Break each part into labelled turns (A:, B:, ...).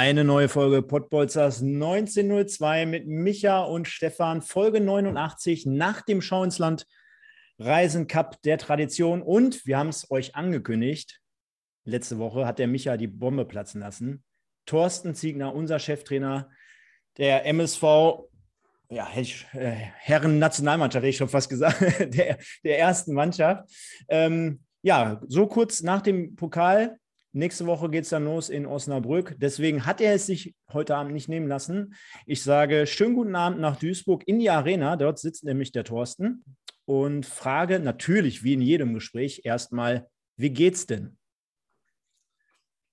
A: Eine neue Folge Pottbolzers 1902 mit Micha und Stefan, Folge 89 nach dem Schau ins Land Reisen Cup der Tradition. Und wir haben es euch angekündigt. Letzte Woche hat der Micha die Bombe platzen lassen. Thorsten Ziegner, unser Cheftrainer der MSV, ja, äh, Herren-Nationalmannschaft, hätte ich schon fast gesagt, der, der ersten Mannschaft. Ähm, ja, so kurz nach dem Pokal Nächste Woche geht es dann los in Osnabrück. Deswegen hat er es sich heute Abend nicht nehmen lassen. Ich sage schönen guten Abend nach Duisburg in die Arena. Dort sitzt nämlich der Thorsten und frage natürlich, wie in jedem Gespräch, erstmal, wie geht's denn?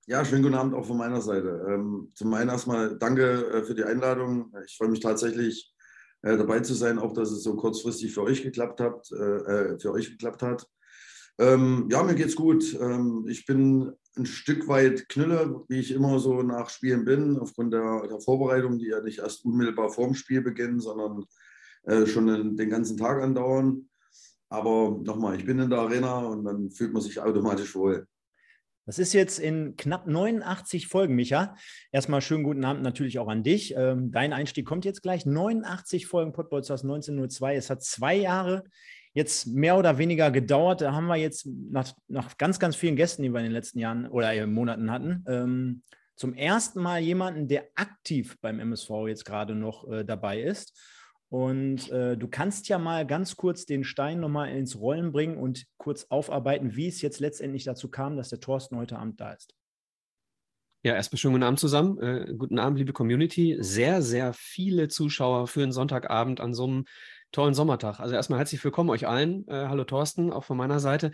B: Ja, schönen guten Abend auch von meiner Seite. Ähm, zum einen erstmal danke äh, für die Einladung. Ich freue mich tatsächlich äh, dabei zu sein, auch dass es so kurzfristig für euch geklappt hat. Äh, für euch geklappt hat. Ähm, ja, mir geht's gut. Ähm, ich bin ein Stück weit Knülle, wie ich immer so nach Spielen bin, aufgrund der, der Vorbereitung, die ja nicht erst unmittelbar vorm Spiel beginnen, sondern äh, schon den, den, ganzen Tag andauern. Aber nochmal, ich bin in der Arena und dann fühlt man sich automatisch wohl.
A: Das ist jetzt in knapp 89 Folgen, Micha. Erstmal schönen guten Abend natürlich auch an dich. Ähm, dein Einstieg kommt jetzt gleich. 89 Folgen Podbolsters 1902. Es hat zwei Jahre jetzt mehr oder weniger gedauert. Da haben wir jetzt nach, nach ganz, ganz vielen Gästen, die wir in den letzten Jahren oder Monaten hatten, ähm, zum ersten Mal jemanden, der aktiv beim MSV jetzt gerade noch äh, dabei ist. Und äh, du kannst ja mal ganz kurz den Stein nochmal ins Rollen bringen und kurz aufarbeiten, wie es jetzt letztendlich dazu kam, dass der Thorsten heute Abend da ist.
C: Ja, erstmal schönen guten Abend zusammen. Äh, guten Abend, liebe Community. Sehr, sehr viele Zuschauer für einen Sonntagabend an so einem tollen Sommertag. Also erstmal herzlich willkommen euch allen. Äh, hallo Thorsten, auch von meiner Seite.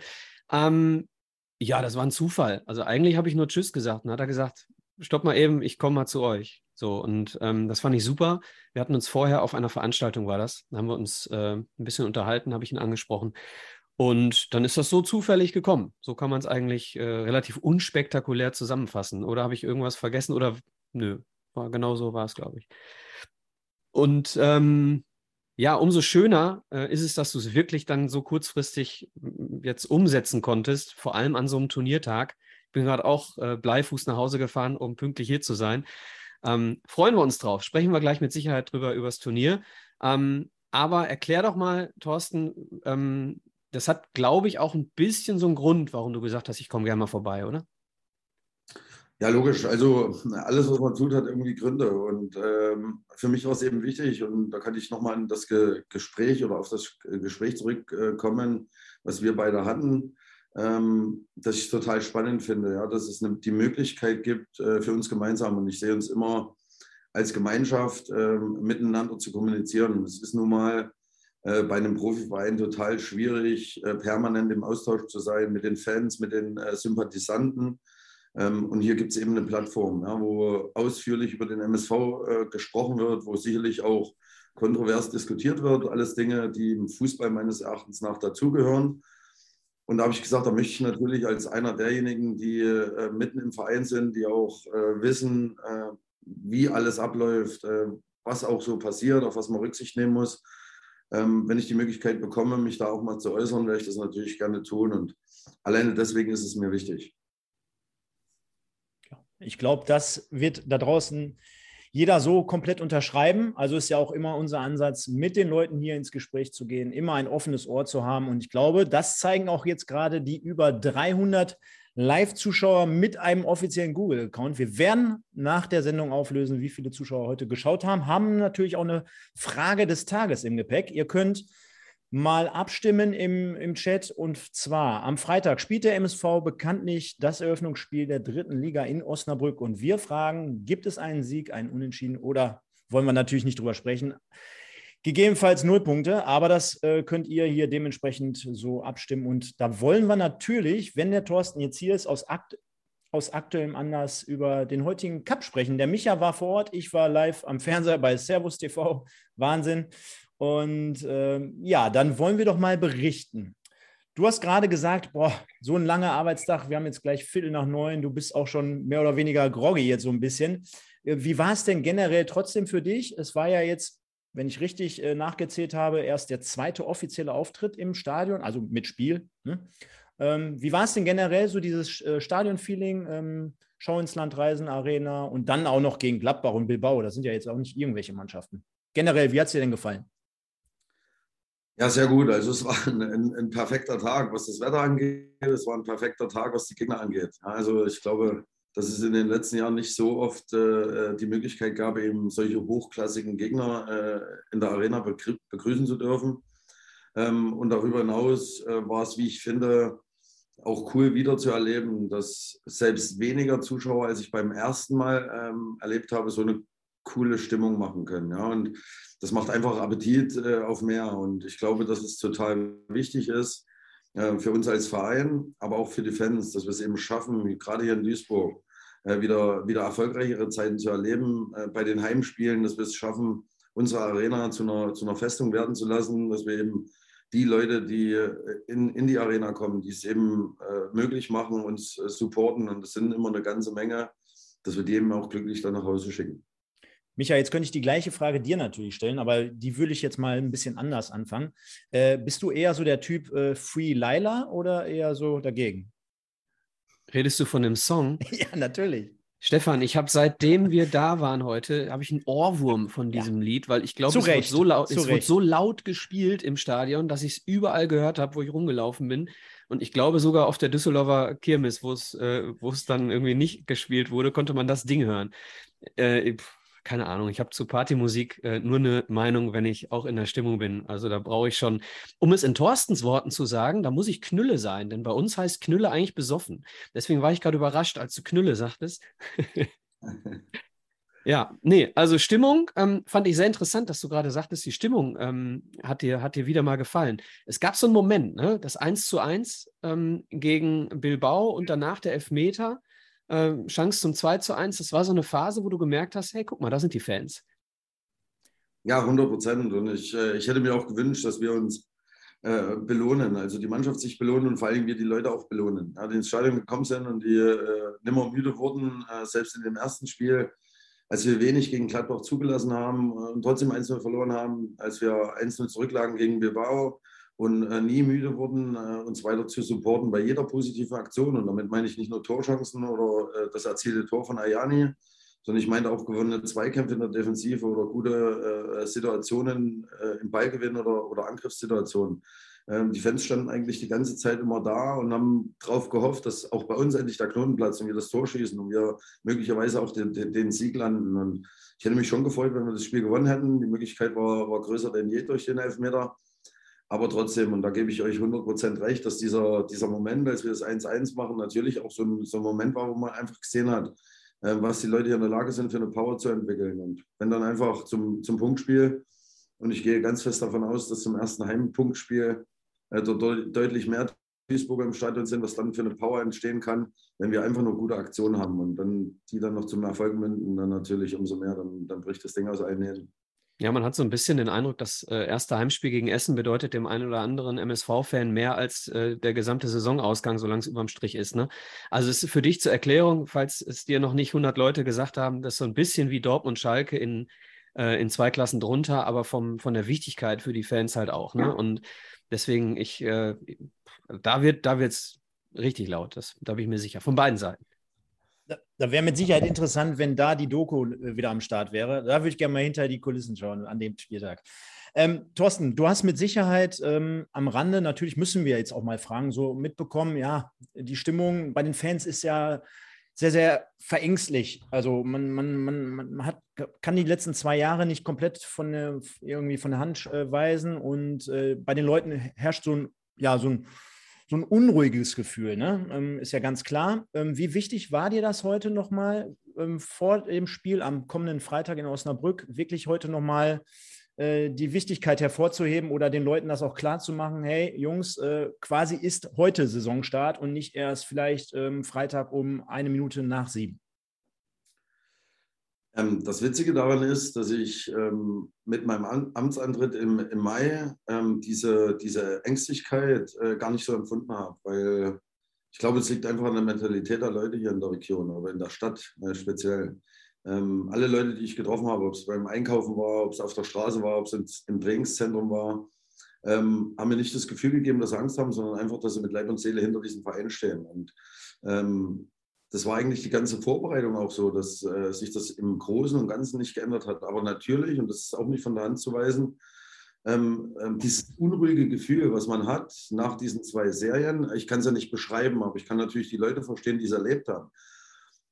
C: Ähm, ja, das war ein Zufall. Also eigentlich habe ich nur Tschüss gesagt. Dann hat er gesagt, stopp mal eben, ich komme mal zu euch. So, und ähm, das fand ich super. Wir hatten uns vorher auf einer Veranstaltung, war das. Da haben wir uns äh, ein bisschen unterhalten, habe ich ihn angesprochen. Und dann ist das so zufällig gekommen. So kann man es eigentlich äh, relativ unspektakulär zusammenfassen. Oder habe ich irgendwas vergessen? Oder nö, war genau so war es, glaube ich. Und ähm, ja, umso schöner äh, ist es, dass du es wirklich dann so kurzfristig jetzt umsetzen konntest, vor allem an so einem Turniertag. Ich bin gerade auch äh, Bleifuß nach Hause gefahren, um pünktlich hier zu sein. Ähm, freuen wir uns drauf. Sprechen wir gleich mit Sicherheit drüber über das Turnier. Ähm, aber erklär doch mal, Thorsten, ähm, das hat, glaube ich, auch ein bisschen so einen Grund, warum du gesagt hast, ich komme gerne mal vorbei, oder?
B: Ja, logisch. Also alles, was man tut, hat irgendwie Gründe. Und ähm, für mich war es eben wichtig, und da kann ich nochmal an das Ge Gespräch oder auf das Gespräch zurückkommen, was wir beide hatten, ähm, dass ich total spannend finde, ja, dass es eine, die Möglichkeit gibt äh, für uns gemeinsam. Und ich sehe uns immer als Gemeinschaft äh, miteinander zu kommunizieren. Es ist nun mal äh, bei einem Profiverein total schwierig, äh, permanent im Austausch zu sein mit den Fans, mit den äh, Sympathisanten. Ähm, und hier gibt es eben eine Plattform, ja, wo ausführlich über den MSV äh, gesprochen wird, wo sicherlich auch kontrovers diskutiert wird. Alles Dinge, die im Fußball meines Erachtens nach dazugehören. Und da habe ich gesagt, da möchte ich natürlich als einer derjenigen, die äh, mitten im Verein sind, die auch äh, wissen, äh, wie alles abläuft, äh, was auch so passiert, auf was man Rücksicht nehmen muss. Ähm, wenn ich die Möglichkeit bekomme, mich da auch mal zu äußern, werde ich das natürlich gerne tun. Und alleine deswegen ist es mir wichtig.
A: Ich glaube, das wird da draußen jeder so komplett unterschreiben. Also ist ja auch immer unser Ansatz, mit den Leuten hier ins Gespräch zu gehen, immer ein offenes Ohr zu haben. Und ich glaube, das zeigen auch jetzt gerade die über 300 Live-Zuschauer mit einem offiziellen Google-Account. Wir werden nach der Sendung auflösen, wie viele Zuschauer heute geschaut haben, haben natürlich auch eine Frage des Tages im Gepäck. Ihr könnt mal abstimmen im, im Chat. Und zwar am Freitag spielt der MSV bekanntlich das Eröffnungsspiel der dritten Liga in Osnabrück. Und wir fragen, gibt es einen Sieg, einen Unentschieden oder wollen wir natürlich nicht drüber sprechen? Gegebenenfalls null Punkte, aber das äh, könnt ihr hier dementsprechend so abstimmen. Und da wollen wir natürlich, wenn der Thorsten jetzt hier ist, aus, Akt, aus aktuellem Anlass über den heutigen Cup sprechen. Der Micha war vor Ort, ich war live am Fernseher bei Servus TV. Wahnsinn. Und äh, ja, dann wollen wir doch mal berichten. Du hast gerade gesagt, boah, so ein langer Arbeitstag, wir haben jetzt gleich Viertel nach neun, du bist auch schon mehr oder weniger groggy jetzt so ein bisschen. Äh, wie war es denn generell trotzdem für dich? Es war ja jetzt, wenn ich richtig äh, nachgezählt habe, erst der zweite offizielle Auftritt im Stadion, also mit Spiel. Ne? Ähm, wie war es denn generell, so dieses äh, Stadionfeeling, ähm, Schau ins Land reisen, Arena und dann auch noch gegen Gladbach und Bilbao? Das sind ja jetzt auch nicht irgendwelche Mannschaften. Generell, wie hat es dir denn gefallen?
B: Ja, sehr gut. Also es war ein, ein, ein, perfekter Tag, was das Wetter angeht. Es war ein perfekter Tag, was die Gegner angeht. Also ich glaube, dass es in den letzten Jahren nicht so oft äh, die Möglichkeit gab, eben solche hochklassigen Gegner äh, in der Arena begrüßen zu dürfen. Ähm, und darüber hinaus äh, war es, wie ich finde, auch cool wieder zu erleben, dass selbst weniger Zuschauer, als ich beim ersten Mal ähm, erlebt habe, so eine coole Stimmung machen können. Ja? Und das macht einfach Appetit äh, auf mehr. Und ich glaube, dass es total wichtig ist äh, für uns als Verein, aber auch für die Fans, dass wir es eben schaffen, gerade hier in Duisburg, äh, wieder, wieder erfolgreichere Zeiten zu erleben äh, bei den Heimspielen, dass wir es schaffen, unsere Arena zu einer, zu einer Festung werden zu lassen, dass wir eben die Leute, die äh, in, in die Arena kommen, die es eben äh, möglich machen, uns supporten. Und es sind immer eine ganze Menge, dass wir die eben auch glücklich dann nach Hause schicken.
A: Micha, jetzt könnte ich die gleiche Frage dir natürlich stellen, aber die würde ich jetzt mal ein bisschen anders anfangen. Äh, bist du eher so der Typ äh, Free Lila oder eher so dagegen?
C: Redest du von dem Song?
A: ja, natürlich.
C: Stefan, ich habe seitdem wir da waren heute, habe ich einen Ohrwurm von diesem ja. Lied, weil ich glaube, es, wird so, laut, es wird so laut gespielt im Stadion, dass ich es überall gehört habe, wo ich rumgelaufen bin. Und ich glaube sogar auf der Düsseldorfer Kirmes, wo es äh, dann irgendwie nicht gespielt wurde, konnte man das Ding hören. Äh, keine Ahnung, ich habe zu Partymusik äh, nur eine Meinung, wenn ich auch in der Stimmung bin. Also da brauche ich schon, um es in Thorstens Worten zu sagen, da muss ich Knülle sein, denn bei uns heißt Knülle eigentlich besoffen. Deswegen war ich gerade überrascht, als du Knülle sagtest. ja, nee, also Stimmung ähm, fand ich sehr interessant, dass du gerade sagtest, die Stimmung ähm, hat, dir, hat dir wieder mal gefallen. Es gab so einen Moment, ne, das 1 zu 1 ähm, gegen Bilbao und danach der Elfmeter äh, Chance zum 2 zu 1. Das war so eine Phase, wo du gemerkt hast, hey, guck mal, da sind die Fans.
B: Ja, 100 Prozent. Und ich, äh, ich hätte mir auch gewünscht, dass wir uns äh, belohnen, also die Mannschaft sich belohnen und vor allem wir die Leute auch belohnen. Ja, die ins Stadion gekommen sind und die äh, nimmer müde wurden, äh, selbst in dem ersten Spiel, als wir wenig gegen Gladbach zugelassen haben und trotzdem 1-0 verloren haben, als wir 1-0 zurücklagen gegen Bilbao, und äh, nie müde wurden, äh, uns weiter zu supporten bei jeder positiven Aktion. Und damit meine ich nicht nur Torchancen oder äh, das erzielte Tor von Ayani, sondern ich meine auch gewonnene Zweikämpfe in der Defensive oder gute äh, Situationen äh, im Ballgewinn oder, oder Angriffssituationen. Ähm, die Fans standen eigentlich die ganze Zeit immer da und haben darauf gehofft, dass auch bei uns endlich der Knoten platzt und wir das Tor schießen und wir möglicherweise auch den, den, den Sieg landen. Und ich hätte mich schon gefreut, wenn wir das Spiel gewonnen hätten. Die Möglichkeit war, war größer denn je durch den Elfmeter. Aber trotzdem, und da gebe ich euch 100% recht, dass dieser, dieser Moment, als wir das 1-1 machen, natürlich auch so ein, so ein Moment war, wo man einfach gesehen hat, äh, was die Leute hier in der Lage sind, für eine Power zu entwickeln. Und wenn dann einfach zum, zum Punktspiel, und ich gehe ganz fest davon aus, dass zum ersten Heimpunktspiel äh, dort deutlich mehr Duisburger im Stadion sind, was dann für eine Power entstehen kann, wenn wir einfach nur gute Aktionen haben und dann die dann noch zum Erfolg münden, dann natürlich umso mehr, dann, dann bricht das Ding aus allen Nähten.
C: Ja, man hat so ein bisschen den Eindruck, das äh, erste Heimspiel gegen Essen bedeutet dem einen oder anderen MSV-Fan mehr als äh, der gesamte Saisonausgang, solange es überm Strich ist. Ne? Also es ist für dich zur Erklärung, falls es dir noch nicht 100 Leute gesagt haben, das ist so ein bisschen wie Dortmund Schalke in, äh, in zwei Klassen drunter, aber vom, von der Wichtigkeit für die Fans halt auch. Ne? Und deswegen, ich, da wird da wird's richtig laut, das, da bin ich mir sicher, von beiden Seiten.
A: Da, wäre mit Sicherheit interessant, wenn da die Doku äh, wieder am Start wäre. Da würde ich gerne mal hinter die Kulissen schauen an dem Spieltag. Ähm, Thorsten, du hast mit Sicherheit ähm, am Rande, natürlich müssen wir jetzt auch mal fragen, so mitbekommen, ja, die Stimmung bei den Fans ist ja sehr, sehr verängstlich. Also man, man, man, man hat, kann die letzten zwei Jahre nicht komplett von der, irgendwie von der Hand äh, weisen und äh, bei den Leuten herrscht so ein, ja, so ein so ein unruhiges Gefühl, ne? Ähm, ist ja ganz klar. Ähm, wie wichtig war dir das heute nochmal ähm, vor dem Spiel am kommenden Freitag in Osnabrück, wirklich heute nochmal äh, die Wichtigkeit hervorzuheben oder den Leuten das auch klar zu machen, hey Jungs, äh, quasi ist heute Saisonstart und nicht erst vielleicht ähm, Freitag um eine Minute nach sieben?
B: Ähm, das Witzige daran ist, dass ich ähm, mit meinem Amtsantritt im, im Mai ähm, diese, diese Ängstlichkeit äh, gar nicht so empfunden habe, weil ich glaube, es liegt einfach an der Mentalität der Leute hier in der Region, aber in der Stadt äh, speziell. Ähm, alle Leute, die ich getroffen habe, ob es beim Einkaufen war, ob es auf der Straße war, ob es im Trainingszentrum war, ähm, haben mir nicht das Gefühl gegeben, dass sie Angst haben, sondern einfach, dass sie mit Leib und Seele hinter diesem Verein stehen. Und ähm, das war eigentlich die ganze Vorbereitung auch so, dass äh, sich das im Großen und Ganzen nicht geändert hat. Aber natürlich, und das ist auch nicht von der Hand zu weisen, ähm, ähm, dieses unruhige Gefühl, was man hat nach diesen zwei Serien, ich kann es ja nicht beschreiben, aber ich kann natürlich die Leute verstehen, die es erlebt haben.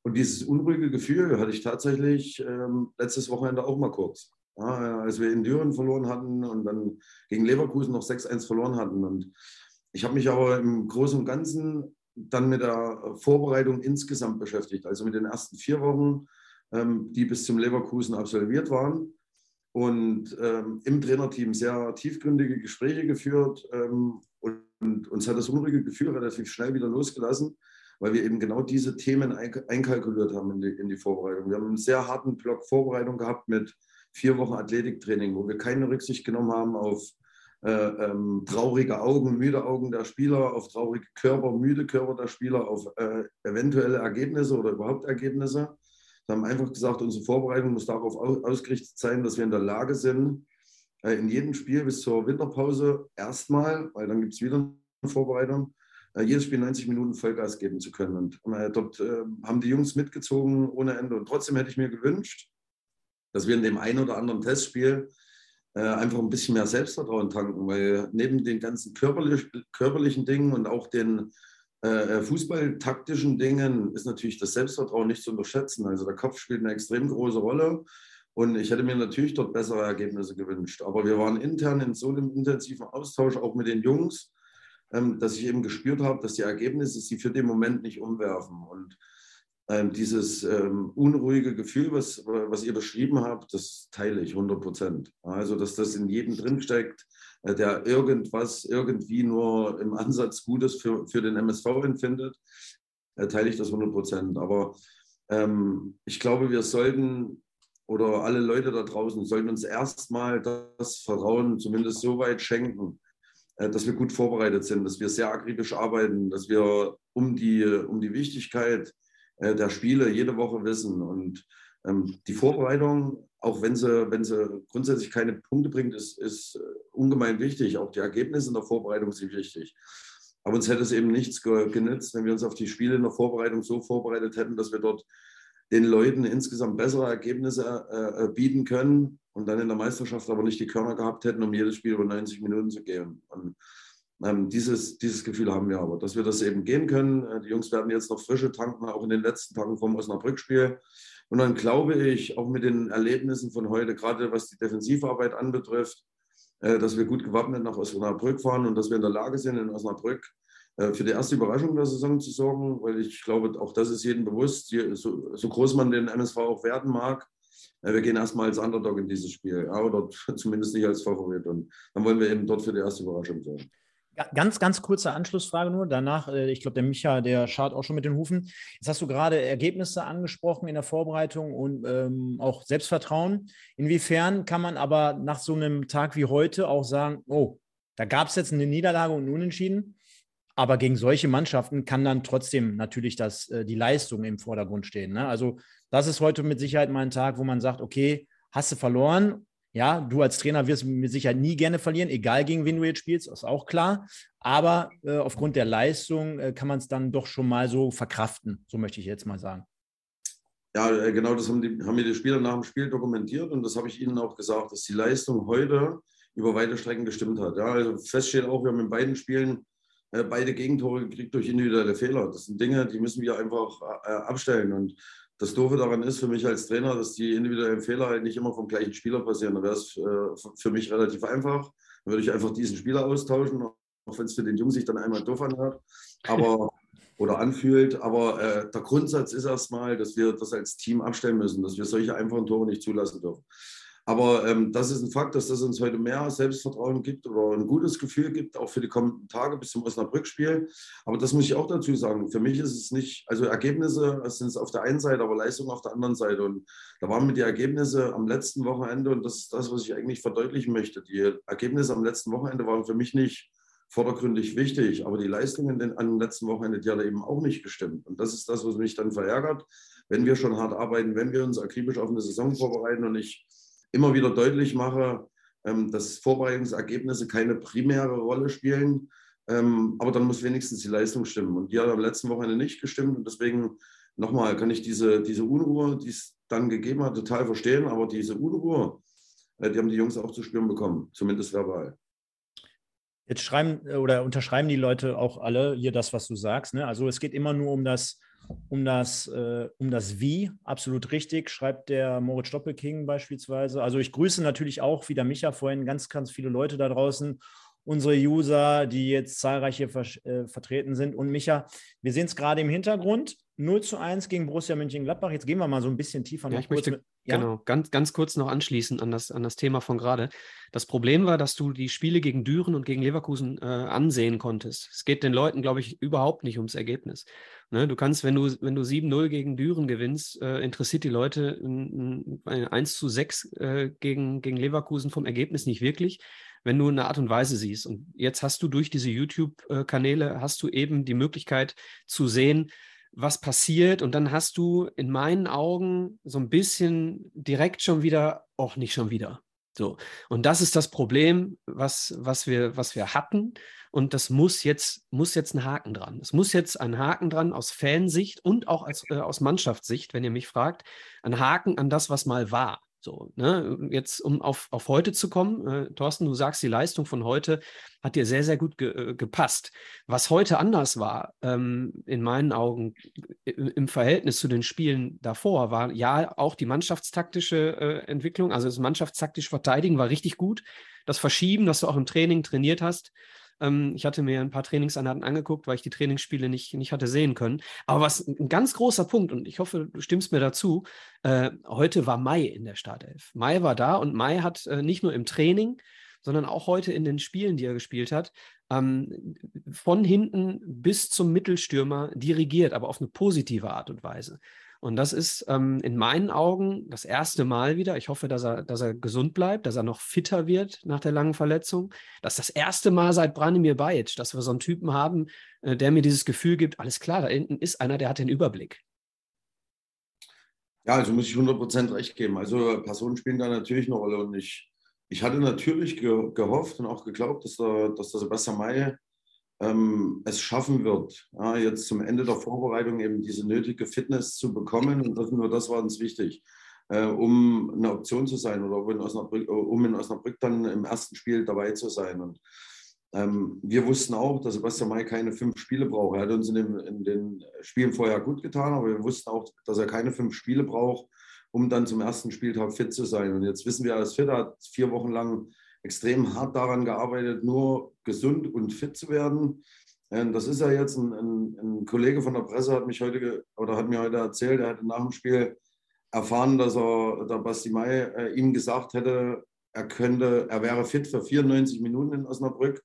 B: Und dieses unruhige Gefühl hatte ich tatsächlich ähm, letztes Wochenende auch mal kurz. Ja, als wir in Düren verloren hatten und dann gegen Leverkusen noch 6-1 verloren hatten. Und ich habe mich aber im Großen und Ganzen dann mit der Vorbereitung insgesamt beschäftigt, also mit den ersten vier Wochen, ähm, die bis zum Leverkusen absolviert waren und ähm, im Trainerteam sehr tiefgründige Gespräche geführt ähm, und, uns hat das unruhige Gefühl relativ schnell wieder losgelassen, weil wir eben genau diese Themen einkalkuliert haben in die, in die Vorbereitung. Wir haben einen sehr harten Block Vorbereitung gehabt mit vier Wochen Athletiktraining, wo wir keine Rücksicht genommen haben auf äh, ähm, traurige Augen, müde Augen der Spieler, auf traurige Körper, müde Körper der Spieler, auf äh, eventuelle Ergebnisse oder überhaupt Ergebnisse. Wir haben einfach gesagt, unsere Vorbereitung muss darauf ausgerichtet sein, dass wir in der Lage sind, äh, in jedem Spiel bis zur Winterpause erstmal, weil dann gibt es wieder eine Vorbereitung, äh, jedes Spiel 90 Minuten Vollgas geben zu können. Und äh, dort haben die Jungs mitgezogen ohne Ende. Und trotzdem hätte ich mir gewünscht, dass wir in dem einen oder anderen Testspiel äh, einfach ein bisschen mehr Selbstvertrauen tanken, weil neben den ganzen körperlich, körperlichen Dingen und auch den äh, äh, fußballtaktischen Dingen ist natürlich das Selbstvertrauen nicht zu unterschätzen. Also der Kopf spielt eine extrem große Rolle. Und ich hätte mir natürlich dort bessere Ergebnisse gewünscht. Aber wir waren intern in so einem intensiven Austausch, auch mit den Jungs, ähm, dass ich eben gespürt habe, dass die Ergebnisse sie für den Moment nicht umwerfen. Und dieses ähm, unruhige Gefühl, was, was ihr beschrieben habt, das teile ich 100 Prozent. Also, dass das in jedem drinsteckt, äh, der irgendwas irgendwie nur im Ansatz Gutes für, für den MSV empfindet, äh, teile ich das 100 Prozent. Aber ähm, ich glaube, wir sollten oder alle Leute da draußen sollten uns erstmal das Vertrauen zumindest so weit schenken, äh, dass wir gut vorbereitet sind, dass wir sehr akribisch arbeiten, dass wir um die, um die Wichtigkeit äh, der Spiele jede Woche wissen. Und ähm, die Vorbereitung, auch wenn sie, wenn sie grundsätzlich keine Punkte bringt, ist, ist äh, ungemein wichtig. Auch die Ergebnisse in der Vorbereitung sind wichtig. Aber uns hätte es eben nichts genützt, wenn wir uns auf die Spiele in der Vorbereitung so vorbereitet hätten, dass wir dort den Leuten insgesamt bessere Ergebnisse äh, äh bieten können und dann in der Meisterschaft aber nicht die Körner gehabt hätten, um jedes Spiel über 90 Minuten zu gehen. Und ähm, dieses, dieses Gefühl haben wir aber, dass wir das eben gehen können. Äh, die Jungs werden jetzt noch frische tanken, auch in den letzten Tagen vom Osnabrück-Spiel. Und dann glaube ich, auch mit den Erlebnissen von heute, gerade was die Defensivarbeit anbetrifft, äh, dass wir gut gewappnet nach Osnabrück fahren und dass wir in der Lage sind, in Osnabrück äh, für die erste Überraschung der Saison zu sorgen, weil ich glaube, auch das ist jedem bewusst, so, so groß man den MSV auch werden mag, wir gehen erstmal als Underdog in dieses Spiel, ja, oder zumindest nicht als Favorit. Und dann wollen wir eben dort für die erste Überraschung sorgen.
A: Ganz, ganz kurze Anschlussfrage nur. Danach, äh, ich glaube, der Micha, der schaut auch schon mit den Hufen. Jetzt hast du gerade Ergebnisse angesprochen in der Vorbereitung und ähm, auch Selbstvertrauen. Inwiefern kann man aber nach so einem Tag wie heute auch sagen, oh, da gab es jetzt eine Niederlage und einen Unentschieden, aber gegen solche Mannschaften kann dann trotzdem natürlich das, äh, die Leistung im Vordergrund stehen. Ne? Also das ist heute mit Sicherheit mal ein Tag, wo man sagt, okay, hast du verloren, ja, du als Trainer wirst mit Sicherheit nie gerne verlieren, egal gegen wen du jetzt spielst, ist auch klar. Aber äh, aufgrund der Leistung äh, kann man es dann doch schon mal so verkraften, so möchte ich jetzt mal sagen.
B: Ja, äh, genau, das haben, die, haben mir die Spieler nach dem Spiel dokumentiert und das habe ich ihnen auch gesagt, dass die Leistung heute über weite Strecken gestimmt hat. Ja, also fest steht auch, wir haben in beiden Spielen äh, beide Gegentore gekriegt durch individuelle Fehler. Das sind Dinge, die müssen wir einfach äh, abstellen. Und das Doofe daran ist für mich als Trainer, dass die individuellen Fehler halt nicht immer vom gleichen Spieler passieren. Da wäre es äh, für mich relativ einfach. Dann würde ich einfach diesen Spieler austauschen, auch wenn es für den Jungen sich dann einmal doof anhört aber, oder anfühlt. Aber äh, der Grundsatz ist erstmal, dass wir das als Team abstellen müssen, dass wir solche einfachen Tore nicht zulassen dürfen. Aber ähm, das ist ein Fakt, dass das uns heute mehr Selbstvertrauen gibt oder ein gutes Gefühl gibt, auch für die kommenden Tage bis zum Osnabrück-Spiel. Aber das muss ich auch dazu sagen. Für mich ist es nicht, also Ergebnisse sind es auf der einen Seite, aber Leistung auf der anderen Seite. Und da waren mir die Ergebnisse am letzten Wochenende, und das ist das, was ich eigentlich verdeutlichen möchte. Die Ergebnisse am letzten Wochenende waren für mich nicht vordergründig wichtig, aber die Leistungen an dem letzten Wochenende, die hat eben auch nicht gestimmt. Und das ist das, was mich dann verärgert, wenn wir schon hart arbeiten, wenn wir uns akribisch auf eine Saison vorbereiten und ich immer wieder deutlich mache, ähm, dass Vorbereitungsergebnisse keine primäre Rolle spielen. Ähm, aber dann muss wenigstens die Leistung stimmen. Und die hat am letzten Wochenende nicht gestimmt. Und deswegen nochmal kann ich diese, diese Unruhe, die es dann gegeben hat, total verstehen. Aber diese Unruhe, äh, die haben die Jungs auch zu spüren bekommen, zumindest verbal.
A: Jetzt schreiben äh, oder unterschreiben die Leute auch alle hier das, was du sagst. Ne? Also es geht immer nur um das um das, äh, um das Wie. Absolut richtig, schreibt der Moritz Doppelking beispielsweise. Also ich grüße natürlich auch, wie der Micha vorhin, ganz, ganz viele Leute da draußen, unsere User, die jetzt zahlreich hier ver äh, vertreten sind. Und Micha, wir sehen es gerade im Hintergrund. 0 zu 1 gegen Borussia Mönchengladbach. Jetzt gehen wir mal so ein bisschen tiefer
C: ja, ich möchte, mit, ja? Genau, ganz, ganz kurz noch anschließen an das, an das Thema von gerade. Das Problem war, dass du die Spiele gegen Düren und gegen Leverkusen äh, ansehen konntest. Es geht den Leuten, glaube ich, überhaupt nicht ums Ergebnis. Ne? Du kannst, wenn du, wenn du 7-0 gegen Düren gewinnst, äh, interessiert die Leute ein, ein 1 zu 6 äh, gegen, gegen Leverkusen vom Ergebnis nicht wirklich wenn du eine Art und Weise siehst. Und jetzt hast du durch diese YouTube-Kanäle, hast du eben die Möglichkeit zu sehen, was passiert. Und dann hast du in meinen Augen so ein bisschen direkt schon wieder, auch nicht schon wieder. So. Und das ist das Problem, was, was, wir, was wir hatten. Und das muss jetzt, muss jetzt ein Haken dran. Es muss jetzt ein Haken dran aus Fansicht und auch als, äh, aus Mannschaftssicht, wenn ihr mich fragt, ein Haken an das, was mal war. So, ne? Jetzt, um auf, auf heute zu kommen, äh, Thorsten, du sagst, die Leistung von heute hat dir sehr, sehr gut ge äh, gepasst. Was heute anders war, ähm, in meinen Augen, im Verhältnis zu den Spielen davor, war ja auch die mannschaftstaktische äh, Entwicklung, also das mannschaftstaktische Verteidigen war richtig gut. Das Verschieben, das du auch im Training trainiert hast, ähm, ich hatte mir ein paar Trainingseinheiten angeguckt, weil ich die Trainingsspiele nicht, nicht hatte sehen können. Aber was ein ganz großer Punkt, und ich hoffe, du stimmst mir dazu, äh, heute war Mai in der Startelf. Mai war da und Mai hat äh, nicht nur im Training, sondern auch heute in den Spielen, die er gespielt hat, ähm, von hinten bis zum Mittelstürmer dirigiert, aber auf eine positive Art und Weise. Und das ist ähm, in meinen Augen das erste Mal wieder. Ich hoffe, dass er, dass er gesund bleibt, dass er noch fitter wird nach der langen Verletzung. Das ist das erste Mal seit Branimir Bajic, dass wir so einen Typen haben, äh, der mir dieses Gefühl gibt, alles klar, da hinten ist einer, der hat den Überblick.
B: Ja, also muss ich 100% recht geben. Also Personen spielen da natürlich eine Rolle und ich, ich hatte natürlich ge gehofft und auch geglaubt, dass der, dass der Sebastian May ähm, es schaffen wird, ja, jetzt zum Ende der Vorbereitung eben diese nötige Fitness zu bekommen. Und das, nur das war uns wichtig, äh, um eine Option zu sein oder um in, Osnabrück, um in Osnabrück dann im ersten Spiel dabei zu sein. Und ähm, wir wussten auch, dass Sebastian May keine fünf Spiele braucht. Er hat uns in, dem, in den Spielen vorher gut getan, aber wir wussten auch, dass er keine fünf Spiele braucht, um dann zum ersten Spieltag fit zu sein. Und jetzt wissen wir, er ist fit, er hat vier Wochen lang extrem hart daran gearbeitet, nur gesund und fit zu werden. Ähm, das ist ja jetzt ein, ein, ein, Kollege von der Presse hat mich heute oder hat mir heute erzählt, er hatte nach dem Spiel erfahren, dass er der Basti Mai äh, ihm gesagt hätte, er könnte, er wäre fit für 94 Minuten in Osnabrück.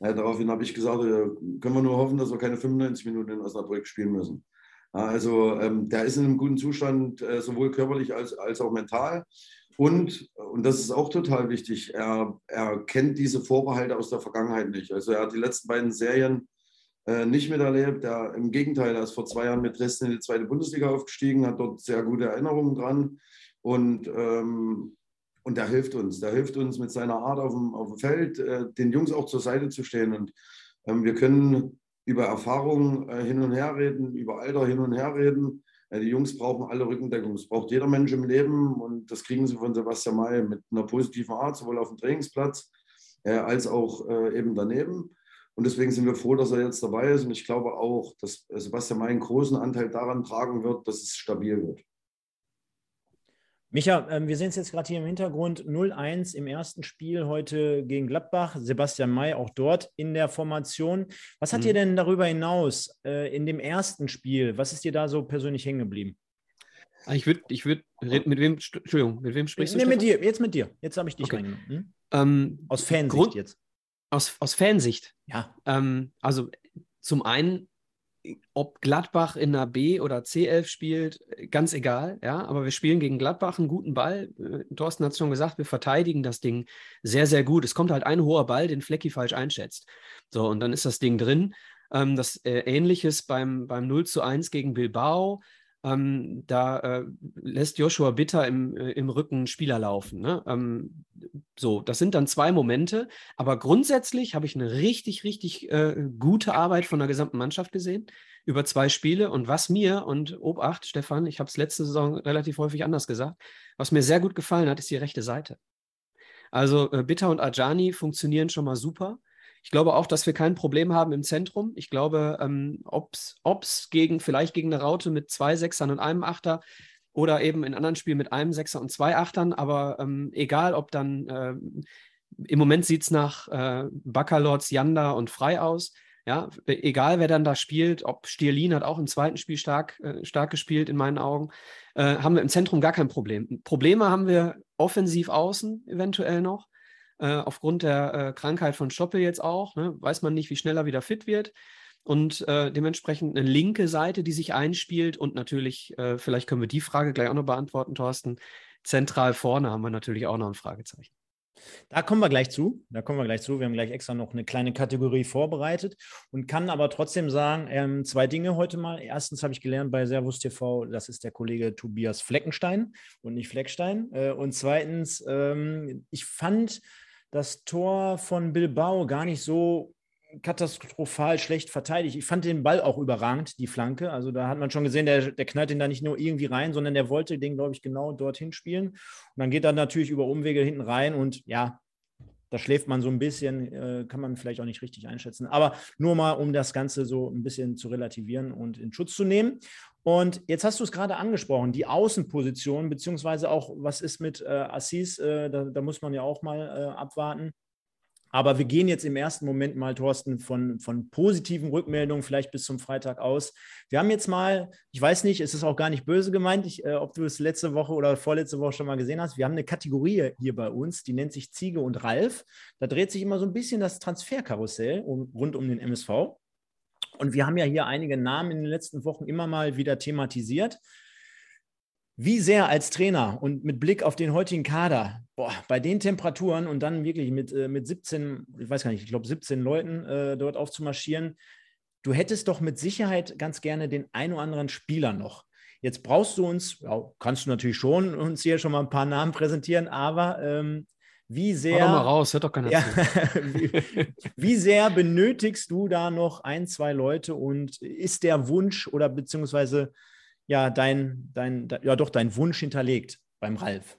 B: Äh, daraufhin habe ich gesagt, äh, können wir nur hoffen, dass wir keine 95 Minuten in Osnabrück spielen müssen. Also ähm, der ist in einem guten Zustand, äh, sowohl körperlich als, als auch mental. Und, und das ist auch total wichtig, er, er kennt diese Vorbehalte aus der Vergangenheit nicht. Also er hat die letzten beiden Serien äh, nicht miterlebt. Er, Im Gegenteil, er ist vor zwei Jahren mit Dresden in die zweite Bundesliga aufgestiegen, hat dort sehr gute Erinnerungen dran. Und, ähm, und er hilft uns. Der hilft uns mit seiner Art auf dem, auf dem Feld, äh, den Jungs auch zur Seite zu stehen. Und ähm, wir können über Erfahrung äh, hin und her reden, über Alter hin und her reden. Die Jungs brauchen alle Rückendeckung. Das braucht jeder Mensch im Leben und das kriegen sie von Sebastian May mit einer positiven Art, sowohl auf dem Trainingsplatz äh, als auch äh, eben daneben. Und deswegen sind wir froh, dass er jetzt dabei ist. Und ich glaube auch, dass Sebastian May einen großen Anteil daran tragen wird, dass es stabil wird.
A: Micha, ähm, wir sehen es jetzt gerade hier im Hintergrund 0-1 im ersten Spiel heute gegen Gladbach. Sebastian May auch dort in der Formation. Was hat mhm. dir denn darüber hinaus äh, in dem ersten Spiel, was ist dir da so persönlich hängen geblieben?
C: Ah, ich würde, ich würde, mit wem, Entschuldigung, mit wem sprichst
A: du? Nee, mit dir, jetzt mit dir. Jetzt habe ich dich okay. reingenommen. Hm? Ähm, aus Fansicht Grund, jetzt.
C: Aus, aus Fansicht?
A: Ja.
C: Ähm, also zum einen, ob Gladbach in einer B- oder C11 spielt, ganz egal, ja, aber wir spielen gegen Gladbach einen guten Ball. Äh, Thorsten hat es schon gesagt, wir verteidigen das Ding sehr, sehr gut. Es kommt halt ein hoher Ball, den Flecki falsch einschätzt. So, und dann ist das Ding drin. Ähm, das äh, Ähnliches beim, beim 0 zu 1 gegen Bilbao. Ähm, da äh, lässt Joshua Bitter im, äh, im Rücken Spieler laufen. Ne? Ähm, so, das sind dann zwei Momente, aber grundsätzlich habe ich eine richtig, richtig äh, gute Arbeit von der gesamten Mannschaft gesehen über zwei Spiele. Und was mir, und Obacht, Stefan, ich habe es letzte Saison relativ häufig anders gesagt, was mir sehr gut gefallen hat, ist die rechte Seite. Also äh, Bitter und Ajani funktionieren schon mal super. Ich glaube auch, dass wir kein Problem haben im Zentrum. Ich glaube, ähm, ob es gegen, vielleicht gegen eine Raute mit zwei Sechsern und einem Achter oder eben in anderen Spielen mit einem Sechser und zwei Achtern, aber ähm, egal, ob dann äh, im Moment sieht es nach äh, Baccalords, Janda und Frei aus. Ja, egal wer dann da spielt, ob Stierlin hat auch im zweiten Spiel stark, äh, stark gespielt, in meinen Augen, äh, haben wir im Zentrum gar kein Problem. Probleme haben wir offensiv außen eventuell noch. Äh, aufgrund der äh, Krankheit von Stoppel jetzt auch. Ne? Weiß man nicht, wie schnell er wieder fit wird. Und äh, dementsprechend eine linke Seite, die sich einspielt. Und natürlich, äh, vielleicht können wir die Frage gleich auch noch beantworten, Thorsten. Zentral vorne haben wir natürlich auch noch ein Fragezeichen.
A: Da kommen wir gleich zu. Da kommen wir gleich zu. Wir haben gleich extra noch eine kleine Kategorie vorbereitet und kann aber trotzdem sagen, ähm, zwei Dinge heute mal. Erstens habe ich gelernt bei Servus TV, das ist der Kollege Tobias Fleckenstein und nicht Fleckstein. Äh, und zweitens, ähm, ich fand das Tor von Bilbao gar nicht so katastrophal schlecht verteidigt. Ich fand den Ball auch überragend, die Flanke. Also da hat man schon gesehen, der, der knallt den da nicht nur irgendwie rein, sondern der wollte den, glaube ich, genau dorthin spielen. Und dann geht er natürlich über Umwege hinten rein und ja, da schläft man so ein bisschen, äh, kann man vielleicht auch nicht richtig einschätzen. Aber nur mal, um das Ganze so ein bisschen zu relativieren und in Schutz zu nehmen. Und jetzt hast du es gerade angesprochen, die Außenposition, beziehungsweise auch, was ist mit äh, Assis, äh, da, da, muss man ja auch mal äh, abwarten. Aber wir gehen jetzt im ersten Moment mal, Thorsten, von, von positiven Rückmeldungen vielleicht bis zum Freitag aus. Wir haben jetzt mal, ich weiß nicht, es ist auch gar nicht böse gemeint, ich, äh, ob du es letzte Woche oder vorletzte Woche schon mal gesehen hast. Wir haben eine Kategorie hier bei uns, die nennt sich Ziege und Ralf. Da dreht sich immer so ein bisschen das Transferkarussell um, rund um den MSV. Und wir haben ja hier einige Namen in den letzten Wochen immer mal wieder thematisiert. Wie sehr als Trainer und mit Blick auf den heutigen Kader, boah, bei den Temperaturen und dann wirklich mit, äh, mit 17, ich weiß gar nicht, ich glaube 17 Leuten äh, dort aufzumarschieren, du hättest doch mit Sicherheit ganz gerne den ein oder anderen Spieler noch. Jetzt brauchst du uns, ja, kannst du natürlich schon uns hier schon mal ein paar Namen präsentieren, aber ähm, wie sehr. Hör
C: doch mal raus, hört doch keiner ja,
A: wie, wie, sehr benötigst du da noch ein, zwei Leute und ist der Wunsch oder beziehungsweise ja dein, dein, ja doch dein Wunsch hinterlegt beim Ralf?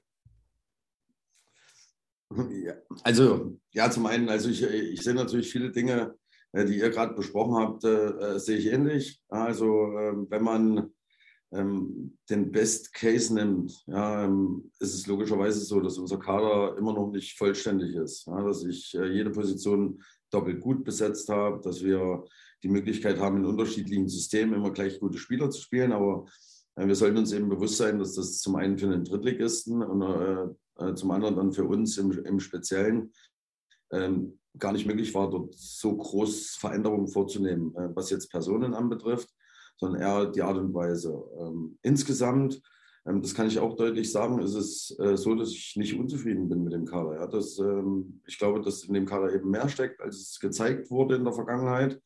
B: Ja, also, ja, zum einen, also ich, ich sehe natürlich viele Dinge, äh, die ihr gerade besprochen habt, äh, äh, sehe ich ähnlich. Also, ähm, wenn man ähm, den Best Case nimmt, ja, ähm, ist es logischerweise so, dass unser Kader immer noch nicht vollständig ist. Ja, dass ich äh, jede Position doppelt gut besetzt habe, dass wir die Möglichkeit haben, in unterschiedlichen Systemen immer gleich gute Spieler zu spielen. Aber äh, wir sollten uns eben bewusst sein, dass das zum einen für den Drittligisten und äh, äh, zum anderen dann für uns im, im Speziellen ähm, gar nicht möglich war, dort so groß Veränderungen vorzunehmen, äh, was jetzt Personen anbetrifft sondern eher die Art und Weise. Ähm, insgesamt, ähm, das kann ich auch deutlich sagen, ist es äh, so, dass ich nicht unzufrieden bin mit dem Kader. Ja, das, ähm, ich glaube, dass in dem Kader eben mehr steckt, als es gezeigt wurde in der Vergangenheit.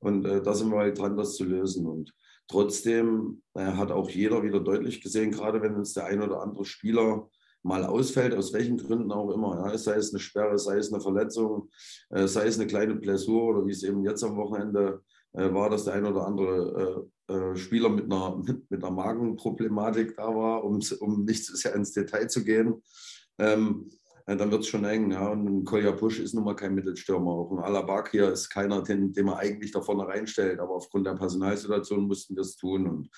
B: Und äh, da sind wir halt dran, das zu lösen. Und trotzdem äh, hat auch jeder wieder deutlich gesehen, gerade wenn uns der ein oder andere Spieler mal ausfällt, aus welchen Gründen auch immer, ja, sei es eine Sperre, sei es eine Verletzung, äh, sei es eine kleine Blessur oder wie es eben jetzt am Wochenende war, dass der ein oder andere äh, äh, Spieler mit einer, mit, mit einer Magenproblematik da war, um, um nicht zu sehr ins Detail zu gehen. Ähm, dann wird es schon eng. Ja. Und ein Kolja Pusch ist nun mal kein Mittelstürmer. Auch ein Alabak hier ist keiner, den, den man eigentlich da vorne reinstellt. Aber aufgrund der Personalsituation mussten wir es tun. Und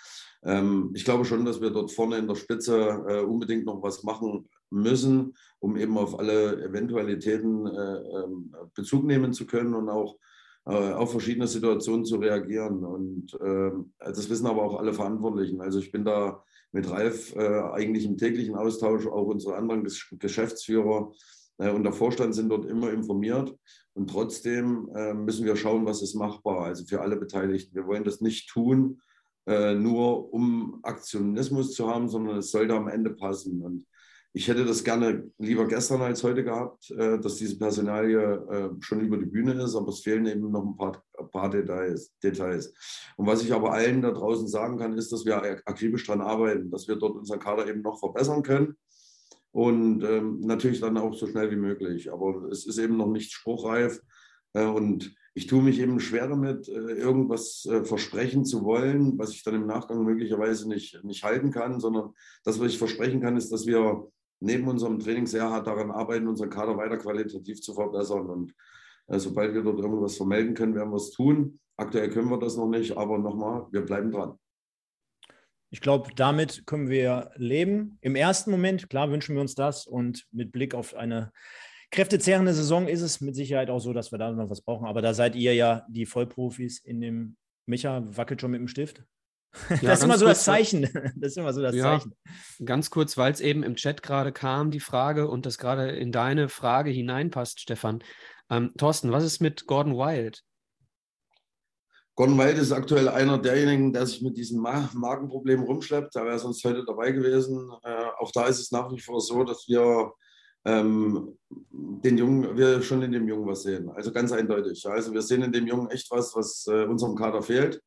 B: ähm, ich glaube schon, dass wir dort vorne in der Spitze äh, unbedingt noch was machen müssen, um eben auf alle Eventualitäten äh, ähm, Bezug nehmen zu können und auch äh, auf verschiedene Situationen zu reagieren. Und äh, das wissen aber auch alle Verantwortlichen. Also ich bin da mit Ralf äh, eigentlich im täglichen Austausch, auch unsere anderen Geschäftsführer äh, und der Vorstand sind dort immer informiert. Und trotzdem äh, müssen wir schauen, was ist machbar, also für alle Beteiligten. Wir wollen das nicht tun, äh, nur um Aktionismus zu haben, sondern es sollte am Ende passen. Und ich hätte das gerne lieber gestern als heute gehabt, äh, dass diese Personalie äh, schon über die Bühne ist, aber es fehlen eben noch ein paar, ein paar Details, Details. Und was ich aber allen da draußen sagen kann, ist, dass wir akribisch daran arbeiten, dass wir dort unseren Kader eben noch verbessern können und ähm, natürlich dann auch so schnell wie möglich. Aber es ist eben noch nicht spruchreif äh, und ich tue mich eben schwer damit, äh, irgendwas äh, versprechen zu wollen, was ich dann im Nachgang möglicherweise nicht, nicht halten kann, sondern das, was ich versprechen kann, ist, dass wir neben unserem Training sehr hart daran arbeiten, unseren Kader weiter qualitativ zu verbessern. Und äh, sobald wir dort irgendwas vermelden können, werden wir es tun. Aktuell können wir das noch nicht, aber nochmal, wir bleiben dran.
A: Ich glaube, damit können wir leben. Im ersten Moment, klar, wünschen wir uns das. Und mit Blick auf eine kräftezehrende Saison ist es mit Sicherheit auch so, dass wir da noch was brauchen. Aber da seid ihr ja die Vollprofis in dem. Micha wackelt schon mit dem Stift. Das ja, ist immer so das Zeichen. Das ist immer so das ja, Zeichen.
C: Ganz kurz, weil es eben im Chat gerade kam, die Frage und das gerade in deine Frage hineinpasst, Stefan. Ähm, Thorsten, was ist mit Gordon Wild?
B: Gordon Wild ist aktuell einer derjenigen, der sich mit diesem Magenproblem rumschleppt. Da wäre sonst heute dabei gewesen. Äh, auch da ist es nach wie vor so, dass wir ähm, den Jungen, wir schon in dem Jungen was sehen. Also ganz eindeutig. Also wir sehen in dem Jungen echt was, was äh, unserem Kader fehlt.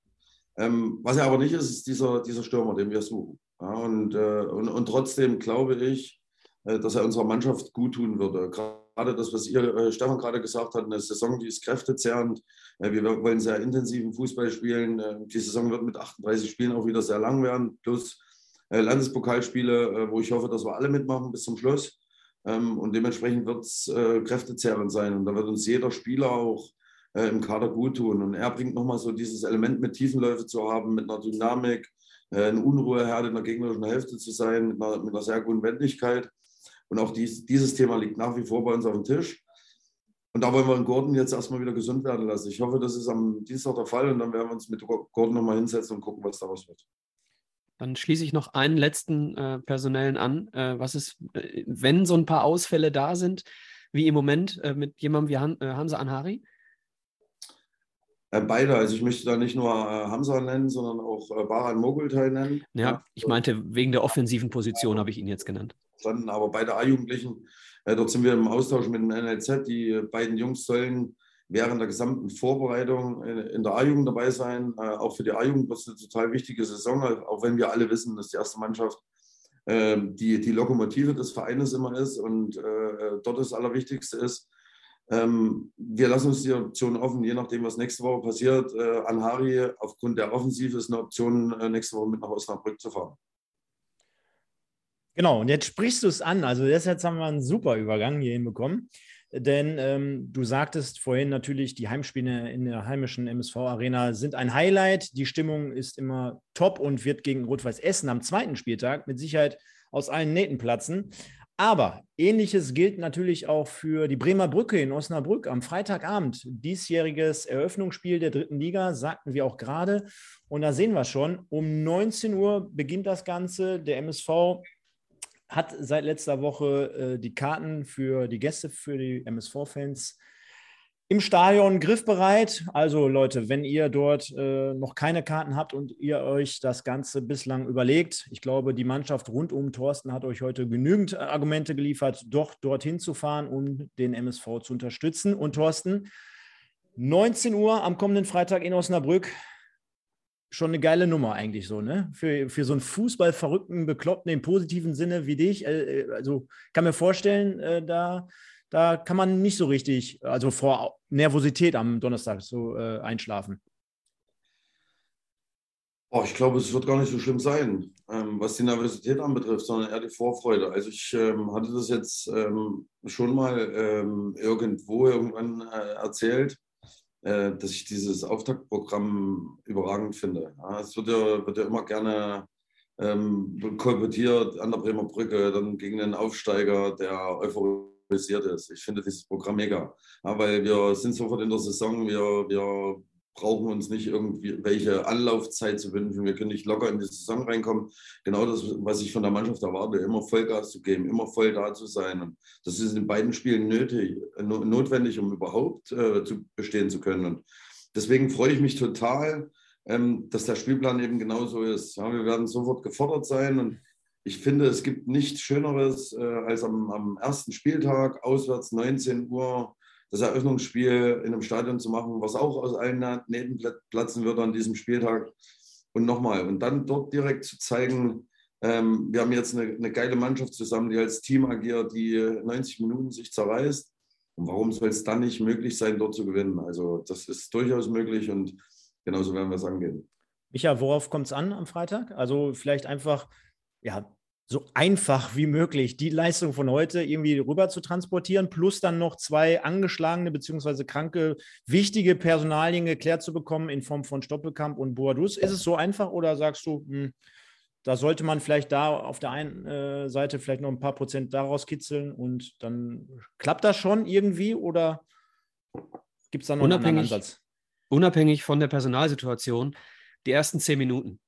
B: Ähm, was er aber nicht ist, ist dieser, dieser Stürmer, den wir suchen. Ja, und, äh, und, und trotzdem glaube ich, äh, dass er unserer Mannschaft gut tun würde. Gerade das, was ihr, äh, Stefan, gerade gesagt hat, eine Saison, die ist kräftezehrend. Äh, wir wollen sehr intensiven Fußball spielen. Äh, die Saison wird mit 38 Spielen auch wieder sehr lang werden, plus äh, Landespokalspiele, wo ich hoffe, dass wir alle mitmachen bis zum Schluss. Ähm, und dementsprechend wird es kräftezehrend sein. Und da wird uns jeder Spieler auch äh, im Kader gut tun. Und er bringt nochmal so dieses Element mit Tiefenläufe zu haben, mit einer Dynamik, äh, eine Unruheherde in der gegnerischen Hälfte zu sein, mit einer, mit einer sehr guten Wendigkeit. Und auch dies, dieses Thema liegt nach wie vor bei uns auf dem Tisch. Und da wollen wir in Gordon jetzt erstmal wieder gesund werden lassen. Ich hoffe, das ist am Dienstag der Fall und dann werden wir uns mit Gordon nochmal hinsetzen und gucken, was daraus wird.
C: Dann schließe ich noch einen letzten äh, Personellen an. Äh, was ist, äh, wenn so ein paar Ausfälle da sind, wie im Moment äh, mit jemandem wie Han äh, Hamza Anhari?
B: Äh, beide, also ich möchte da nicht nur äh, Hamza nennen, sondern auch äh, Baran Mogultai nennen.
C: Ja, ich meinte, wegen der offensiven Position habe ich ihn jetzt genannt.
B: Verstanden, aber beide A-Jugendlichen, dort sind wir im Austausch mit dem NLZ. Die beiden Jungs sollen während der gesamten Vorbereitung in, der A-Jugend dabei sein. Auch für die A-Jugend wird es eine total wichtige Saison, auch wenn wir alle wissen, dass die erste Mannschaft ähm, die, die Lokomotive des Vereines immer ist und dort das Allerwichtigste ist. Ähm, wir lassen uns die Option offen, je nachdem, was nächste Woche passiert. Äh, Anhari, aufgrund der Offensive ist eine Option, äh, nächste Woche mit nach Osnabrück zu fahren.
A: Genau, und jetzt sprichst du es an. Also jetzt haben wir einen super Übergang hier hinbekommen. Denn ähm, du sagtest vorhin natürlich, die Heimspiele in der heimischen MSV-Arena sind ein Highlight. Die Stimmung ist immer top und wird gegen Rot-Weiß Essen am zweiten Spieltag mit Sicherheit aus allen Nähten platzen. Aber ähnliches gilt natürlich auch für die Bremer Brücke in Osnabrück am Freitagabend. Diesjähriges Eröffnungsspiel der dritten Liga, sagten wir auch gerade. Und da sehen wir schon, um 19 Uhr beginnt das Ganze. Der MSV hat seit letzter Woche äh, die Karten für die Gäste, für die MSV-Fans im Stadion griffbereit. Also Leute, wenn ihr dort äh, noch keine Karten habt und ihr euch das Ganze bislang überlegt, ich glaube, die Mannschaft rund um Thorsten hat euch heute genügend Argumente geliefert, doch dorthin zu fahren, um den MSV zu unterstützen. Und Thorsten, 19 Uhr am kommenden Freitag in Osnabrück. Schon eine geile Nummer eigentlich so, ne? Für, für so einen Fußballverrückten, Bekloppten im positiven Sinne wie dich. Äh, äh also kann mir vorstellen, äh, da da kann man nicht so richtig, also vor Nervosität am Donnerstag so äh, einschlafen.
B: Oh, ich glaube, es wird gar nicht so schlimm sein, ähm, was die Nervosität anbetrifft, sondern eher die Vorfreude. Also ich ähm, hatte das jetzt ähm, schon mal ähm, irgendwo irgendwann äh, erzählt, äh, dass ich dieses Auftaktprogramm überragend finde. Ja, es wird ja, wird ja immer gerne ähm, kolportiert an der Bremer Brücke, dann gegen den Aufsteiger, der Euphorie improvisiert ist. Ich finde dieses Programm mega, ja, weil wir sind sofort in der Saison, wir, wir brauchen uns nicht irgendwie welche Anlaufzeit zu wünschen. Wir können nicht locker in die Saison reinkommen. Genau das, was ich von der Mannschaft erwarte, immer Vollgas zu geben, immer voll da zu sein. Und das ist in beiden Spielen nötig, notwendig, um überhaupt äh, zu bestehen zu können. Und deswegen freue ich mich total, ähm, dass der Spielplan eben genauso ist. Ja, wir werden sofort gefordert sein und ich finde, es gibt nichts Schöneres, äh, als am, am ersten Spieltag auswärts 19 Uhr das Eröffnungsspiel in einem Stadion zu machen, was auch aus allen Nähten platzen wird an diesem Spieltag. Und nochmal, und dann dort direkt zu zeigen, ähm, wir haben jetzt eine, eine, geile Mannschaft zusammen, die als Team agiert, die 90 Minuten sich zerreißt. Und warum soll es dann nicht möglich sein, dort zu gewinnen? Also das ist durchaus möglich und genauso werden wir es angehen.
A: Micha, worauf kommt es an am Freitag? Also vielleicht einfach ja, so einfach wie möglich die Leistung von heute irgendwie rüber zu transportieren, plus dann noch zwei angeschlagene bzw. kranke, wichtige Personalien geklärt zu bekommen in Form von Stoppelkamp und Boadus. Ist es so einfach oder sagst du, hm, da sollte man vielleicht da auf der einen äh, Seite vielleicht noch ein paar Prozent daraus kitzeln und dann klappt das schon irgendwie oder gibt es da noch
C: unabhängig, einen anderen Ansatz? Unabhängig von der Personalsituation, die ersten zehn Minuten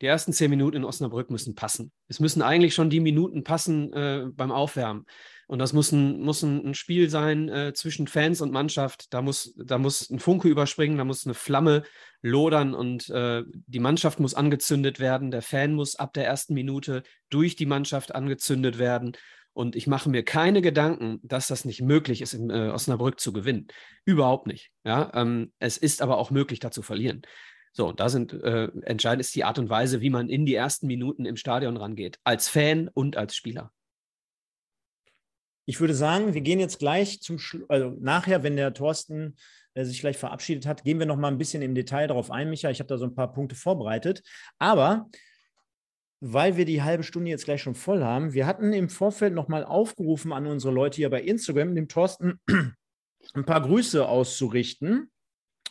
C: die ersten zehn Minuten in Osnabrück müssen passen. Es müssen eigentlich schon die Minuten passen äh, beim Aufwärmen. Und das muss ein, muss ein, Spiel sein äh, zwischen Fans und Mannschaft. Da muss, da muss ein Funke überspringen, da muss eine Flamme lodern und äh, die Mannschaft muss angezündet werden. Der Fan muss ab der ersten Minute durch die Mannschaft angezündet werden. Und ich mache mir keine Gedanken, dass das nicht möglich ist, in äh, Osnabrück zu gewinnen. Überhaupt nicht. Ja? Ähm, es ist aber auch möglich, da zu verlieren. So, da sind äh, entscheidend ist die Art und Weise, wie man in die ersten Minuten im Stadion rangeht, als Fan und als Spieler.
A: Ich würde sagen, wir gehen jetzt gleich zum Schluss, also nachher, wenn der Thorsten äh, sich gleich verabschiedet hat, gehen wir noch mal ein bisschen im Detail darauf ein, Micha. Ich habe da so ein paar Punkte vorbereitet. Aber weil wir die halbe Stunde jetzt gleich schon voll haben, wir hatten im Vorfeld noch mal aufgerufen an unsere Leute hier bei Instagram, dem Thorsten ein paar Grüße auszurichten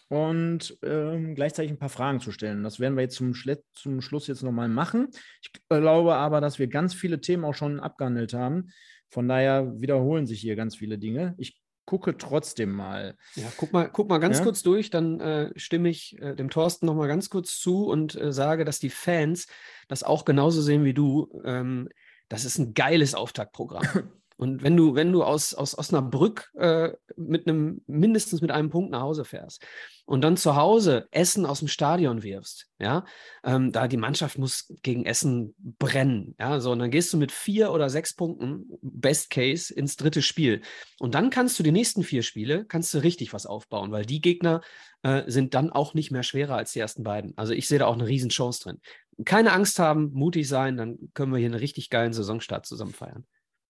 A: und ähm, gleichzeitig ein paar Fragen zu stellen. Das werden wir jetzt zum, Schle zum Schluss jetzt nochmal machen. Ich glaube aber, dass wir ganz viele Themen auch schon abgehandelt haben. Von daher wiederholen sich hier ganz viele Dinge. Ich gucke trotzdem mal.
C: Ja, guck mal, guck mal ganz ja? kurz durch, dann äh, stimme ich äh, dem Thorsten nochmal ganz kurz zu und äh, sage, dass die Fans das auch genauso sehen wie du. Ähm, das ist ein geiles Auftaktprogramm. Und wenn du, wenn du aus, aus Osnabrück äh, mit einem, mindestens mit einem Punkt nach Hause fährst und dann zu Hause Essen aus dem Stadion wirfst, ja, ähm, da die Mannschaft muss gegen Essen brennen, ja, so, und dann gehst du mit vier oder sechs Punkten, Best Case, ins dritte Spiel. Und dann kannst du die nächsten vier Spiele, kannst du richtig was aufbauen, weil die Gegner äh, sind dann auch nicht mehr schwerer als die ersten beiden. Also ich sehe da auch eine Riesenchance drin. Keine Angst haben, mutig sein, dann können wir hier einen richtig geilen Saisonstart zusammen feiern.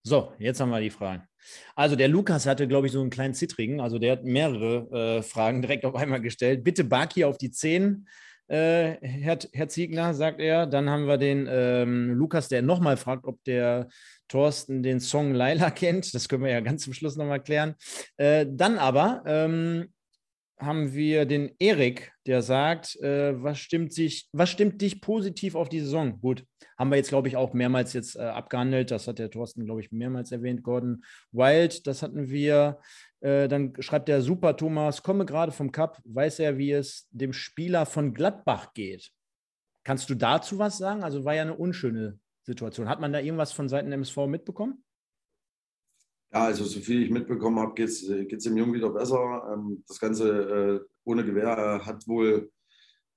A: So, jetzt haben wir die Fragen. Also der Lukas hatte, glaube ich, so einen kleinen Zittrigen. Also der hat mehrere äh, Fragen direkt auf einmal gestellt. Bitte Baki auf die 10, äh, Herr, Herr Ziegner, sagt er. Dann haben wir den ähm, Lukas, der nochmal fragt, ob der Thorsten den Song Laila kennt. Das können wir ja ganz zum Schluss nochmal klären. Äh, dann aber ähm, haben wir den Erik, der sagt, äh, was, stimmt sich, was stimmt dich positiv auf die Saison? Gut, haben wir jetzt, glaube ich, auch mehrmals jetzt äh, abgehandelt. Das hat der Thorsten, glaube ich, mehrmals erwähnt. Gordon Wild, das hatten wir. Äh, dann schreibt der Super Thomas, komme gerade vom Cup, weiß er, wie es dem Spieler von Gladbach geht. Kannst du dazu was sagen? Also war ja eine unschöne Situation. Hat man da irgendwas von Seiten MSV mitbekommen?
B: Ja, also so viel ich mitbekommen habe, geht es dem Jungen wieder besser. Ähm, das Ganze äh, ohne Gewehr hat wohl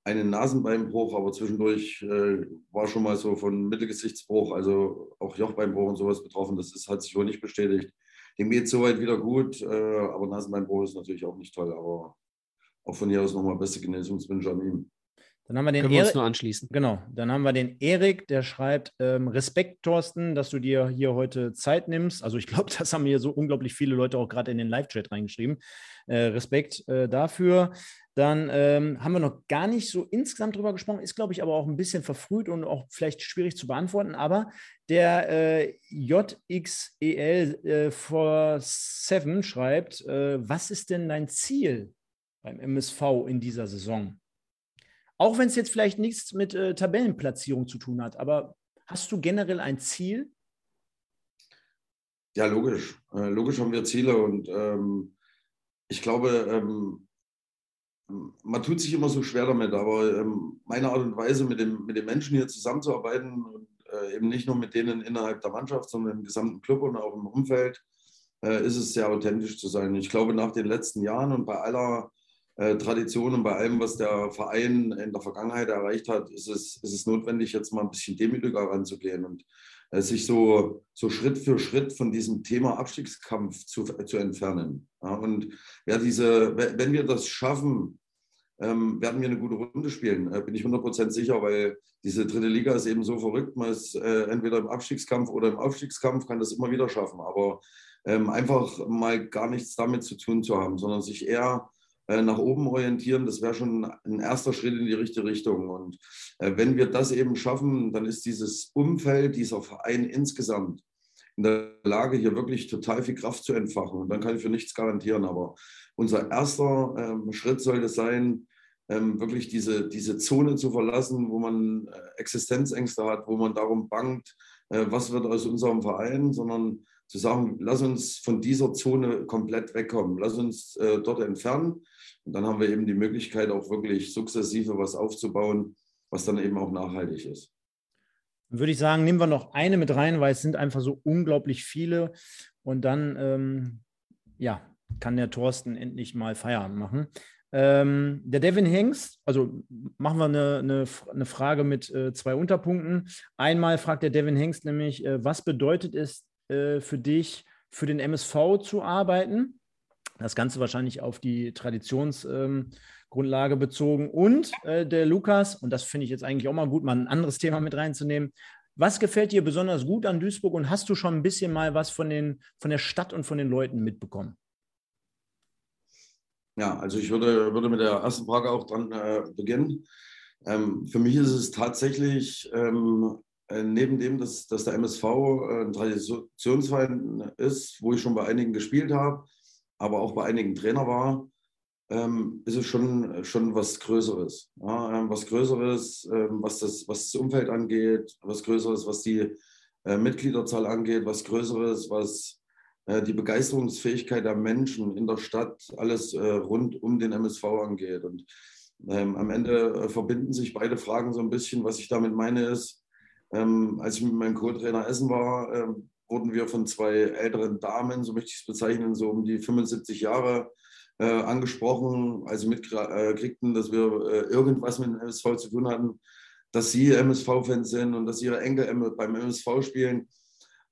B: einen Nasenbeinbruch, aber zwischendurch äh, war schon mal so von Mittelgesichtsbruch, also auch Jochbeinbruch und sowas betroffen. Das ist, hat sich wohl nicht bestätigt. Dem geht es soweit wieder gut, äh, aber Nasenbeinbruch ist natürlich auch nicht toll. Aber auch von hier aus nochmal beste Genesungswünsche an ihm.
A: Dann haben wir den
C: Können wir uns nur anschließen.
A: Genau. Dann haben wir den Erik, der schreibt: ähm, Respekt, Thorsten, dass du dir hier heute Zeit nimmst. Also, ich glaube, das haben hier so unglaublich viele Leute auch gerade in den Live-Chat reingeschrieben. Äh, Respekt äh, dafür. Dann ähm, haben wir noch gar nicht so insgesamt drüber gesprochen, ist, glaube ich, aber auch ein bisschen verfrüht und auch vielleicht schwierig zu beantworten. Aber der äh, JXEL äh, for 7 schreibt: äh, Was ist denn dein Ziel beim MSV in dieser Saison? Auch wenn es jetzt vielleicht nichts mit äh, Tabellenplatzierung zu tun hat, aber hast du generell ein Ziel?
B: Ja, logisch. Äh, logisch haben wir Ziele und ähm, ich glaube, ähm, man tut sich immer so schwer damit, aber ähm, meine Art und Weise, mit dem, mit den Menschen hier zusammenzuarbeiten und äh, eben nicht nur mit denen innerhalb der Mannschaft, sondern im gesamten Club und auch im Umfeld, äh, ist es sehr authentisch zu sein. Ich glaube, nach den letzten Jahren und bei aller äh, Tradition und bei allem, was der Verein in der Vergangenheit erreicht hat, ist es, ist es notwendig, jetzt mal ein bisschen demütiger ranzugehen und äh, sich so, so Schritt für Schritt von diesem Thema Abstiegskampf zu, zu entfernen. Ja, und ja, diese, wenn wir das schaffen, ähm, werden wir eine gute Runde spielen, äh, bin ich 100% sicher, weil diese dritte Liga ist eben so verrückt, man ist äh, entweder im Abstiegskampf oder im Aufstiegskampf, kann das immer wieder schaffen, aber ähm, einfach mal gar nichts damit zu tun zu haben, sondern sich eher nach oben orientieren, das wäre schon ein erster Schritt in die richtige Richtung. Und äh, wenn wir das eben schaffen, dann ist dieses Umfeld, dieser Verein insgesamt in der Lage, hier wirklich total viel Kraft zu entfachen. Und dann kann ich für nichts garantieren. Aber unser erster ähm, Schritt sollte sein, ähm, wirklich diese, diese Zone zu verlassen, wo man äh, Existenzängste hat, wo man darum bangt, äh, was wird aus unserem Verein, sondern zu sagen, lass uns von dieser Zone komplett wegkommen, lass uns äh, dort entfernen. Und dann haben wir eben die Möglichkeit, auch wirklich sukzessive was aufzubauen, was dann eben auch nachhaltig ist.
A: Dann würde ich sagen, nehmen wir noch eine mit rein, weil es sind einfach so unglaublich viele. Und dann, ähm, ja, kann der Thorsten endlich mal Feierabend machen. Ähm, der Devin Hengst, also machen wir eine, eine, eine Frage mit äh, zwei Unterpunkten. Einmal fragt der Devin Hengst nämlich, äh, was bedeutet es äh, für dich, für den MSV zu arbeiten? Das Ganze wahrscheinlich auf die Traditionsgrundlage ähm, bezogen. Und äh, der Lukas, und das finde ich jetzt eigentlich auch mal gut, mal ein anderes Thema mit reinzunehmen. Was gefällt dir besonders gut an Duisburg und hast du schon ein bisschen mal was von, den, von der Stadt und von den Leuten mitbekommen?
B: Ja, also ich würde, würde mit der ersten Frage auch dran äh, beginnen. Ähm, für mich ist es tatsächlich ähm, äh, neben dem, dass, dass der MSV äh, ein Traditionsverein ist, wo ich schon bei einigen gespielt habe, aber auch bei einigen Trainer war, ähm, ist es schon, schon was Größeres. Ja, ähm, was Größeres, ähm, was, das, was das Umfeld angeht, was Größeres, was die äh, Mitgliederzahl angeht, was Größeres, was äh, die Begeisterungsfähigkeit der Menschen in der Stadt, alles äh, rund um den MSV angeht. Und ähm, am Ende äh, verbinden sich beide Fragen so ein bisschen. Was ich damit meine ist, ähm, als ich mit meinem Co-Trainer essen war, ähm, wurden wir von zwei älteren Damen, so möchte ich es bezeichnen, so um die 75 Jahre äh, angesprochen, als sie mitkriegten, dass wir äh, irgendwas mit dem MSV zu tun hatten, dass sie MSV-Fans sind und dass ihre Enkel beim MSV spielen.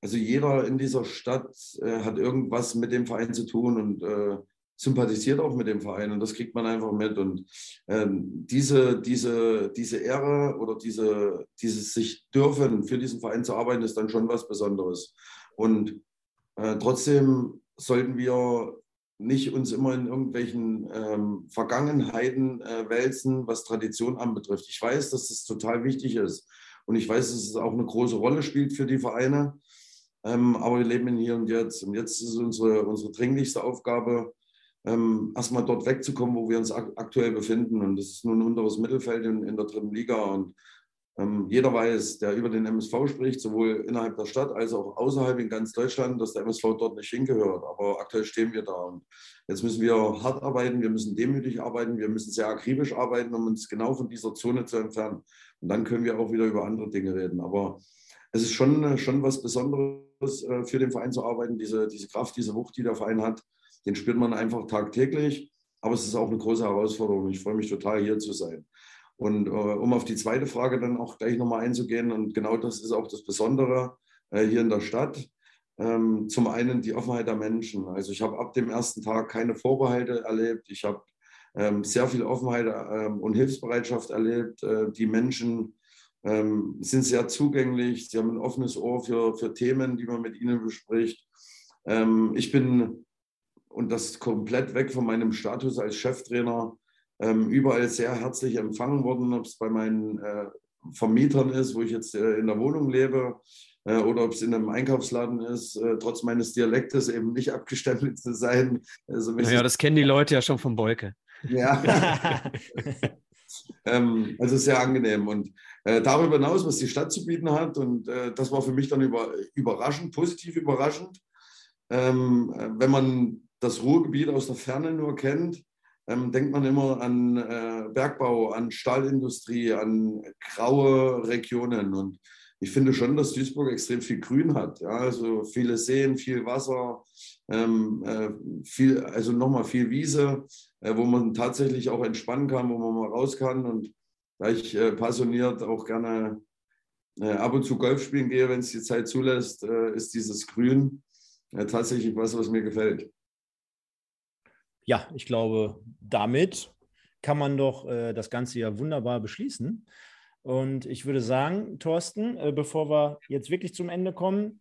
B: Also jeder in dieser Stadt äh, hat irgendwas mit dem Verein zu tun und äh, sympathisiert auch mit dem Verein und das kriegt man einfach mit. Und ähm, diese, diese, diese Ehre oder diese, dieses sich dürfen, für diesen Verein zu arbeiten, ist dann schon was Besonderes. Und äh, trotzdem sollten wir nicht uns immer in irgendwelchen ähm, Vergangenheiten äh, wälzen, was Tradition anbetrifft. Ich weiß, dass das total wichtig ist. Und ich weiß, dass es auch eine große Rolle spielt für die Vereine. Ähm, aber wir leben in hier und jetzt. Und jetzt ist unsere, unsere dringlichste Aufgabe, ähm, erstmal dort wegzukommen, wo wir uns ak aktuell befinden. Und das ist nun unteres Mittelfeld in, in der dritten Liga. Und ähm, jeder weiß, der über den MSV spricht, sowohl innerhalb der Stadt als auch außerhalb in ganz Deutschland, dass der MSV dort nicht hingehört. Aber aktuell stehen wir da. Und jetzt müssen wir hart arbeiten, wir müssen demütig arbeiten, wir müssen sehr akribisch arbeiten, um uns genau von dieser Zone zu entfernen. Und dann können wir auch wieder über andere Dinge reden. Aber es ist schon, schon was Besonderes äh, für den Verein zu arbeiten. Diese, diese Kraft, diese Wucht, die der Verein hat, den spürt man einfach tagtäglich. Aber es ist auch eine große Herausforderung. Ich freue mich total, hier zu sein. Und äh, um auf die zweite Frage dann auch gleich nochmal einzugehen, und genau das ist auch das Besondere äh, hier in der Stadt. Ähm, zum einen die Offenheit der Menschen. Also ich habe ab dem ersten Tag keine Vorbehalte erlebt. Ich habe ähm, sehr viel Offenheit ähm, und Hilfsbereitschaft erlebt. Äh, die Menschen ähm, sind sehr zugänglich, sie haben ein offenes Ohr für, für Themen, die man mit ihnen bespricht. Ähm, ich bin, und das komplett weg von meinem Status als Cheftrainer, ähm, überall sehr herzlich empfangen worden, ob es bei meinen äh, Vermietern ist, wo ich jetzt äh, in der Wohnung lebe, äh, oder ob es in einem Einkaufsladen ist, äh, trotz meines Dialektes eben nicht abgestempelt zu sein.
C: Also, naja, das kennen die Leute ja schon vom Bolke.
B: Ja. ähm, also sehr angenehm. Und äh, darüber hinaus, was die Stadt zu bieten hat, und äh, das war für mich dann über, überraschend, positiv überraschend, ähm, wenn man das Ruhrgebiet aus der Ferne nur kennt, ähm, denkt man immer an äh, Bergbau, an Stahlindustrie, an graue Regionen. Und ich finde schon, dass Duisburg extrem viel Grün hat. Ja? Also viele Seen, viel Wasser, ähm, äh, viel, also nochmal viel Wiese, äh, wo man tatsächlich auch entspannen kann, wo man mal raus kann. Und da ich äh, passioniert auch gerne äh, ab und zu Golf spielen gehe, wenn es die Zeit zulässt, äh, ist dieses Grün tatsächlich was, was mir gefällt
A: ja, ich glaube, damit kann man doch äh, das Ganze ja wunderbar beschließen. Und ich würde sagen, Thorsten, äh, bevor wir jetzt wirklich zum Ende kommen,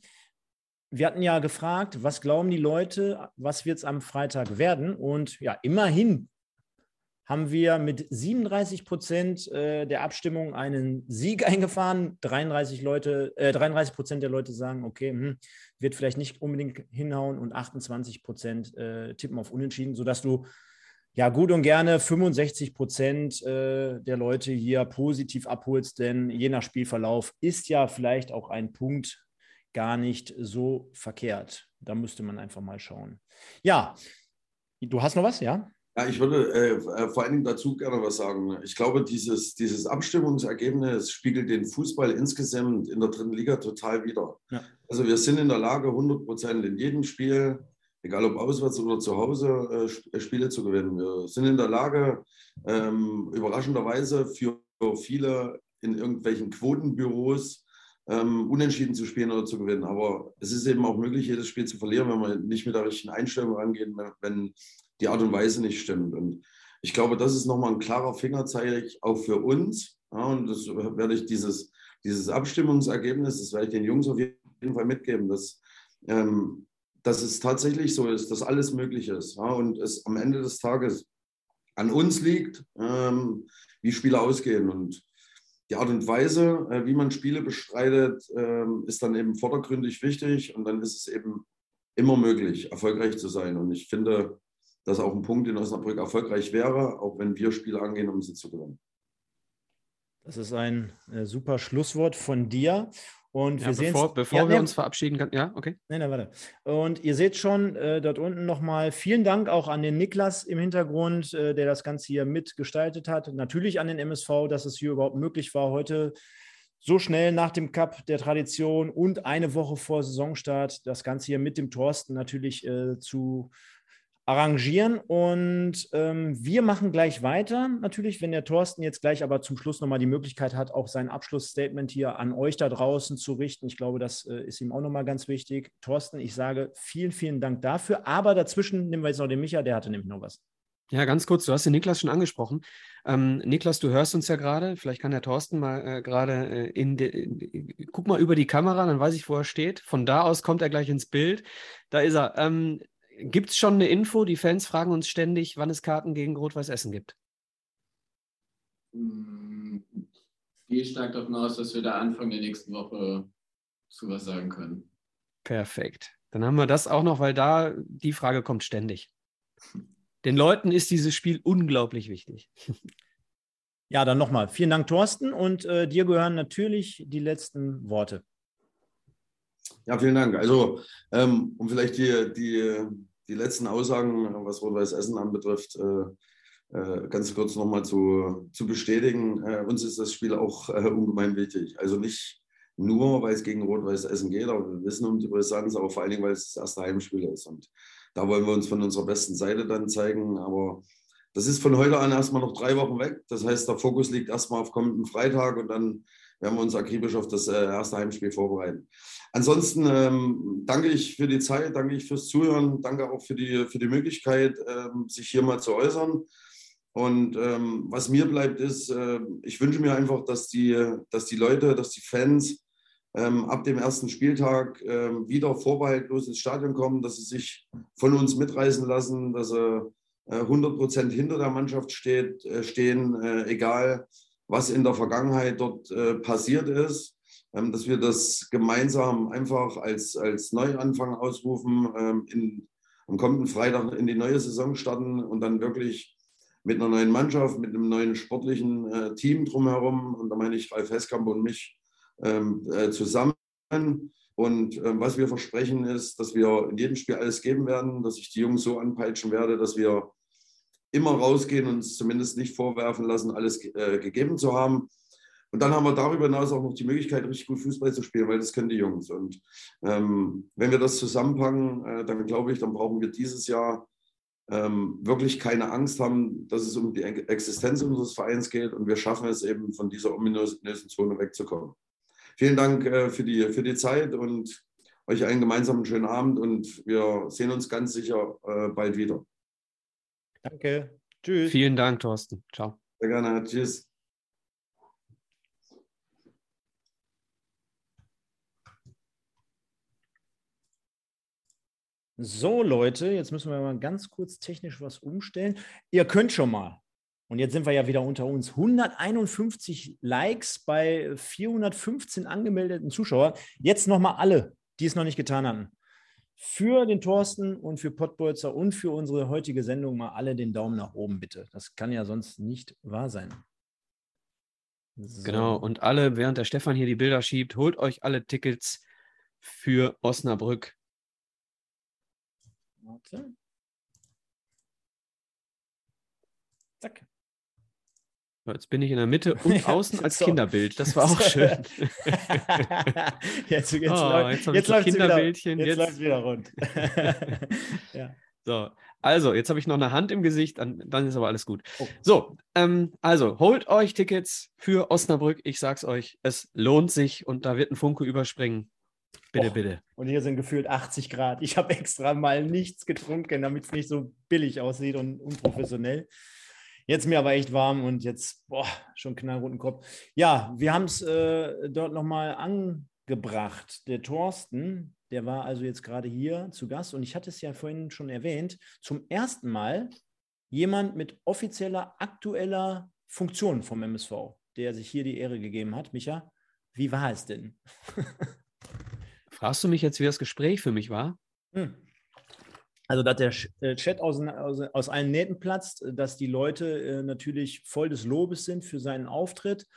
A: wir hatten ja gefragt, was glauben die Leute, was wird es am Freitag werden? Und ja, immerhin haben wir mit 37 Prozent äh, der Abstimmung einen Sieg eingefahren. 33 Leute, äh, 33 Prozent der Leute sagen, okay, hm, wird vielleicht nicht unbedingt hinhauen und 28 Prozent äh, tippen auf Unentschieden, sodass du ja gut und gerne 65 Prozent äh, der Leute hier positiv abholst, denn je nach Spielverlauf ist ja vielleicht auch ein Punkt gar nicht so verkehrt. Da müsste man einfach mal schauen. Ja, du hast noch was, ja?
B: Ja, ich würde äh, äh, vor allen Dingen dazu gerne was sagen. Ich glaube, dieses, dieses Abstimmungsergebnis spiegelt den Fußball insgesamt in der dritten Liga total wider. Ja. Also wir sind in der Lage, 100 Prozent in jedem Spiel, egal ob auswärts oder zu Hause, äh, äh, Spiele zu gewinnen. Wir sind in der Lage, ähm, überraschenderweise für viele in irgendwelchen Quotenbüros ähm, unentschieden zu spielen oder zu gewinnen. Aber es ist eben auch möglich, jedes Spiel zu verlieren, wenn man nicht mit der richtigen Einstellung rangeht, wenn die Art und Weise nicht stimmt. Und ich glaube, das ist nochmal ein klarer Fingerzeig auch für uns. Ja, und das werde ich dieses, dieses Abstimmungsergebnis, das werde ich den Jungs auf jeden Fall mitgeben, dass, ähm, dass es tatsächlich so ist, dass alles möglich ist. Ja, und es am Ende des Tages an uns liegt, ähm, wie Spiele ausgehen. Und die Art und Weise, äh, wie man Spiele bestreitet, ähm, ist dann eben vordergründig wichtig. Und dann ist es eben immer möglich, erfolgreich zu sein. Und ich finde, dass auch ein Punkt in Osnabrück erfolgreich wäre, auch wenn wir Spiele angehen, um sie zu gewinnen.
A: Das ist ein äh, super Schlusswort von dir. Und
C: ja,
A: wir sehen
C: bevor, bevor ja, wir nee, uns verabschieden können. Ja, okay.
A: Nein, nein, warte. Und ihr seht schon äh, dort unten nochmal vielen Dank auch an den Niklas im Hintergrund, äh, der das Ganze hier mitgestaltet hat. Natürlich an den MSV, dass es hier überhaupt möglich war, heute so schnell nach dem Cup der Tradition und eine Woche vor Saisonstart das Ganze hier mit dem Thorsten natürlich äh, zu arrangieren. Und ähm, wir machen gleich weiter. Natürlich, wenn der Thorsten jetzt gleich aber zum Schluss nochmal die Möglichkeit hat, auch sein Abschlussstatement hier an euch da draußen zu richten. Ich glaube, das äh, ist ihm auch nochmal ganz wichtig. Thorsten, ich sage vielen, vielen Dank dafür. Aber dazwischen nehmen wir jetzt noch den Micha, der hatte nämlich noch was.
C: Ja, ganz kurz, du hast den Niklas schon angesprochen. Ähm, Niklas, du hörst uns ja gerade. Vielleicht kann der Thorsten mal äh, gerade äh, in, de, guck mal über die Kamera, dann weiß ich, wo er steht. Von da aus kommt er gleich ins Bild. Da ist er. Ähm, Gibt es schon eine Info? Die Fans fragen uns ständig, wann es Karten gegen Rot-Weiß Essen gibt.
D: Hm, ich gehe stark davon aus, dass wir da Anfang der nächsten Woche zu was sagen können.
C: Perfekt. Dann haben wir das auch noch, weil da die Frage kommt ständig. Den Leuten ist dieses Spiel unglaublich wichtig.
A: Ja, dann nochmal. Vielen Dank, Thorsten. Und äh, dir gehören natürlich die letzten Worte.
B: Ja, vielen Dank. Also, ähm, um vielleicht die, die, die letzten Aussagen, was Rot-Weiß Essen anbetrifft, äh, äh, ganz kurz nochmal zu, zu bestätigen. Äh, uns ist das Spiel auch ungemein wichtig. Also nicht nur, weil es gegen Rot-Weiß Essen geht, aber wir wissen um die Brisanz, aber vor allen Dingen, weil es das erste Heimspiel ist. Und da wollen wir uns von unserer besten Seite dann zeigen. Aber das ist von heute an erstmal noch drei Wochen weg. Das heißt, der Fokus liegt erstmal auf kommenden Freitag und dann werden wir uns akribisch auf das äh, erste Heimspiel vorbereiten. Ansonsten ähm, danke ich für die Zeit, danke ich fürs Zuhören, danke auch für die, für die Möglichkeit, ähm, sich hier mal zu äußern. Und ähm, was mir bleibt, ist, äh, ich wünsche mir einfach, dass die, dass die Leute, dass die Fans ähm, ab dem ersten Spieltag äh, wieder vorbehaltlos ins Stadion kommen, dass sie sich von uns mitreißen lassen, dass sie äh, 100 Prozent hinter der Mannschaft steht, äh, stehen, äh, egal was in der Vergangenheit dort äh, passiert ist. Ähm, dass wir das gemeinsam einfach als, als Neuanfang ausrufen, ähm, in, am kommenden Freitag in die neue Saison starten und dann wirklich mit einer neuen Mannschaft, mit einem neuen sportlichen äh, Team drumherum, und da meine ich Ralf Heskamp und mich ähm, äh, zusammen, Und ähm, was wir versprechen ist, dass wir in jedem Spiel alles geben werden, dass ich die Jungs so anpeitschen werde, dass wir immer rausgehen und uns zumindest nicht vorwerfen lassen, alles äh, gegeben zu haben. Und dann haben wir darüber hinaus auch noch die Möglichkeit, richtig gut Fußball zu spielen, weil das können die Jungs. Und ähm, wenn wir das zusammenpacken, äh, dann glaube ich, dann brauchen wir dieses Jahr ähm, wirklich keine Angst haben, dass es um die Existenz unseres Vereins geht und wir schaffen es eben, von dieser ominösen Zone wegzukommen. Vielen Dank äh, für, die, für die Zeit und euch einen gemeinsamen schönen Abend und wir sehen uns ganz sicher äh, bald wieder.
C: Danke. Tschüss. Vielen Dank, Thorsten. Ciao.
B: Sehr gerne. Tschüss.
A: So, Leute, jetzt müssen wir mal ganz kurz technisch was umstellen. Ihr könnt schon mal. Und jetzt sind wir ja wieder unter uns. 151 Likes bei 415 angemeldeten Zuschauern. Jetzt nochmal alle, die es noch nicht getan hatten. Für den Thorsten und für Pottbolzer und für unsere heutige Sendung mal alle den Daumen nach oben, bitte. Das kann ja sonst nicht wahr sein.
C: So. Genau, und alle, während der Stefan hier die Bilder schiebt, holt euch alle Tickets für Osnabrück Warte. Jetzt bin ich in der Mitte und außen als so. Kinderbild. Das war auch schön.
A: jetzt, jetzt, oh, jetzt, jetzt läuft Kinderbildchen. Jetzt, jetzt läuft wieder rund.
C: ja. So, also, jetzt habe ich noch eine Hand im Gesicht, dann, dann ist aber alles gut. Oh. So, ähm, also, holt euch Tickets für Osnabrück. Ich sag's euch, es lohnt sich und da wird ein Funke überspringen. Bitte, Och, bitte.
A: Und hier sind gefühlt 80 Grad. Ich habe extra mal nichts getrunken, damit es nicht so billig aussieht und unprofessionell. Jetzt mir aber echt warm und jetzt boah, schon knallroten Kopf. Ja, wir haben es äh, dort nochmal angebracht. Der Thorsten, der war also jetzt gerade hier zu Gast und ich hatte es ja vorhin schon erwähnt, zum ersten Mal jemand mit offizieller, aktueller Funktion vom MSV, der sich hier die Ehre gegeben hat. Micha, wie war es denn?
C: Fragst du mich jetzt, wie das Gespräch für mich war? Hm.
A: Also, dass der äh, Chat aus, aus, aus, allen Nähten platzt, dass die Leute äh, natürlich voll des Lobes sind für seinen Auftritt.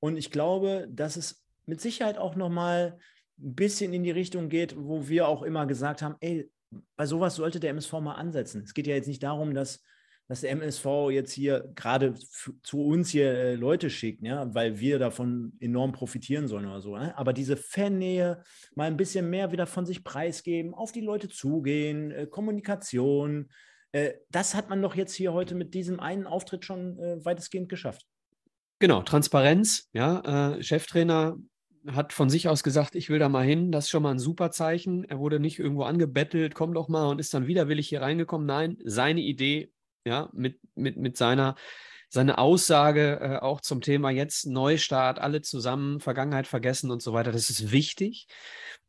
A: Und ich glaube, dass es mit Sicherheit auch nochmal ein bisschen in die Richtung geht, wo wir auch immer gesagt haben, ey, bei sowas sollte der MSV mal ansetzen. Es geht ja jetzt nicht darum, dass dass der MSV jetzt hier gerade zu uns hier äh, Leute schickt, ja, weil wir davon enorm profitieren sollen oder so. Ne? Aber diese Fannähe, mal ein bisschen mehr wieder von sich preisgeben, auf die Leute zugehen, äh, Kommunikation, äh, das hat man doch jetzt hier heute mit diesem einen Auftritt schon äh, weitestgehend geschafft.
C: Genau, Transparenz, ja, äh, Cheftrainer hat von sich aus gesagt, ich will da mal hin. Das ist schon mal ein super Zeichen. Er wurde nicht irgendwo angebettelt, komm doch mal und ist dann widerwillig hier reingekommen. Nein, seine Idee ja, mit, mit, mit seiner, seine Aussage äh, auch zum Thema jetzt Neustart, alle zusammen, Vergangenheit vergessen und so weiter. Das ist wichtig.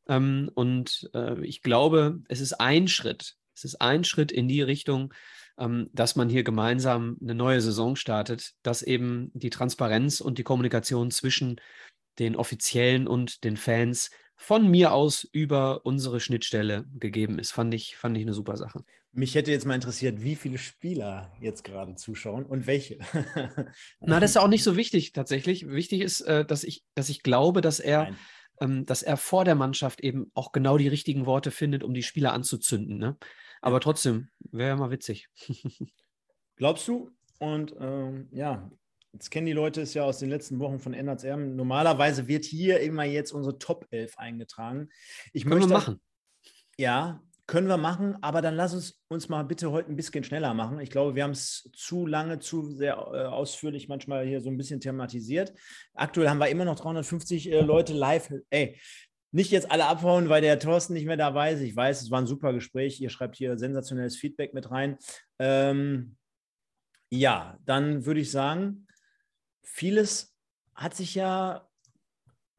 C: Ähm, und äh, ich glaube, es ist ein Schritt. Es ist ein Schritt in die Richtung, ähm, dass man hier gemeinsam eine neue Saison startet, dass eben die Transparenz und die Kommunikation zwischen den Offiziellen und den Fans von mir aus über unsere Schnittstelle gegeben ist. Fand ich, fand ich eine super Sache.
A: Mich hätte jetzt mal interessiert, wie viele Spieler jetzt gerade zuschauen und welche.
C: Na, das ist auch nicht so wichtig tatsächlich. Wichtig ist, äh, dass ich, dass ich glaube, dass er, ähm, dass er vor der Mannschaft eben auch genau die richtigen Worte findet, um die Spieler anzuzünden. Ne? Aber trotzdem, wäre ja mal witzig.
A: Glaubst du? Und ähm, ja, Jetzt kennen die Leute es ja aus den letzten Wochen von NHR. Normalerweise wird hier immer jetzt unsere Top 11 eingetragen. Ich
C: Können möchte, wir machen.
A: Ja, können wir machen, aber dann lass uns uns mal bitte heute ein bisschen schneller machen. Ich glaube, wir haben es zu lange, zu sehr äh, ausführlich manchmal hier so ein bisschen thematisiert. Aktuell haben wir immer noch 350 äh, Leute live. Ey, nicht jetzt alle abhauen, weil der Thorsten nicht mehr dabei ist. Ich weiß, es war ein super Gespräch. Ihr schreibt hier sensationelles Feedback mit rein. Ähm, ja, dann würde ich sagen, vieles hat sich ja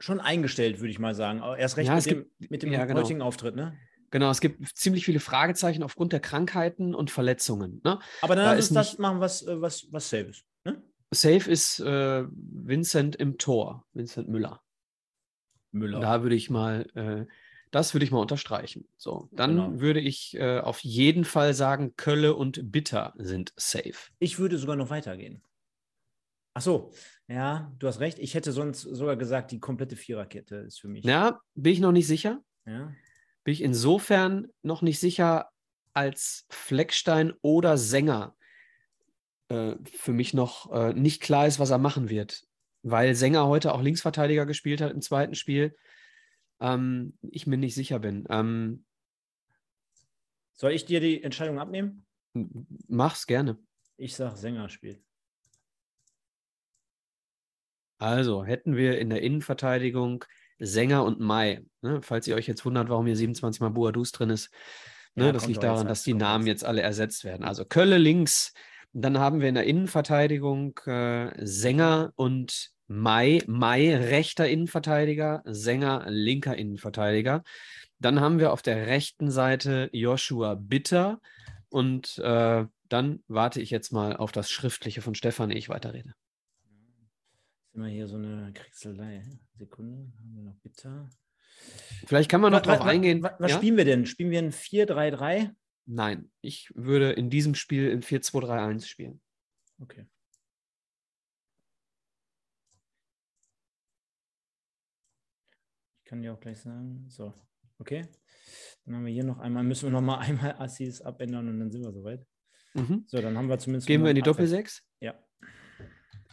A: schon eingestellt, würde ich mal sagen. Erst recht ja, mit, dem, gibt, mit, dem, ja, genau. heutigen Auftritt, ne?
C: Genau, es gibt ziemlich viele Fragezeichen aufgrund der Krankheiten und Verletzungen. Ne?
A: Aber dann da uns das machen, was, äh, was, was safe ist. Ne?
C: Safe ist äh, Vincent im Tor, Vincent Müller. Müller. Da würde ich mal, äh, das würde ich mal unterstreichen. So, dann genau. würde ich äh, auf jeden Fall sagen, Kölle und Bitter sind safe.
A: Ich würde sogar noch weitergehen. Ach so, ja, du hast recht. Ich hätte sonst sogar gesagt, die komplette Viererkette ist für mich.
C: Ja, bin ich noch nicht sicher.
A: Ja.
C: Bin ich insofern noch nicht sicher, als Fleckstein oder Sänger äh, für mich noch äh, nicht klar ist, was er machen wird. Weil Sänger heute auch Linksverteidiger gespielt hat im zweiten Spiel. Ähm, ich mir nicht sicher bin. Ähm,
A: Soll ich dir die Entscheidung abnehmen?
C: mach's gerne.
A: Ich sag Sänger spielt.
C: Also hätten wir in der Innenverteidigung Sänger und Mai. Ne? Falls ihr euch jetzt wundert, warum hier 27 Mal Boadus drin ist. Ne?
A: Ja,
C: das liegt daran, dass die Namen
A: jetzt.
C: jetzt alle ersetzt werden. Also Kölle links, dann haben wir in der Innenverteidigung äh, Sänger und Mai. Mai rechter Innenverteidiger, Sänger linker Innenverteidiger. Dann haben wir auf der rechten Seite Joshua Bitter und äh, dann warte ich jetzt mal auf das Schriftliche von Stefan, ehe ich weiterrede.
A: Immer hier so eine Kriegselei. Sekunde, haben wir noch bitter.
C: Vielleicht kann man noch drauf eingehen.
A: wa- Was
C: ja?
A: spielen wir denn? Spielen wir ein 4-3-3?
C: Nein, ich würde in diesem Spiel in 4-2-3-1 spielen.
A: Okay. Ich kann dir auch gleich sagen. So, okay. Dann haben wir hier noch einmal, müssen wir noch mal einmal Assis abändern und dann sind wir soweit.
C: Mhm.
A: So, dann haben wir zumindest.
C: Gehen wir in die
A: noch Abwehr-
C: Doppelsechs?
A: Ja.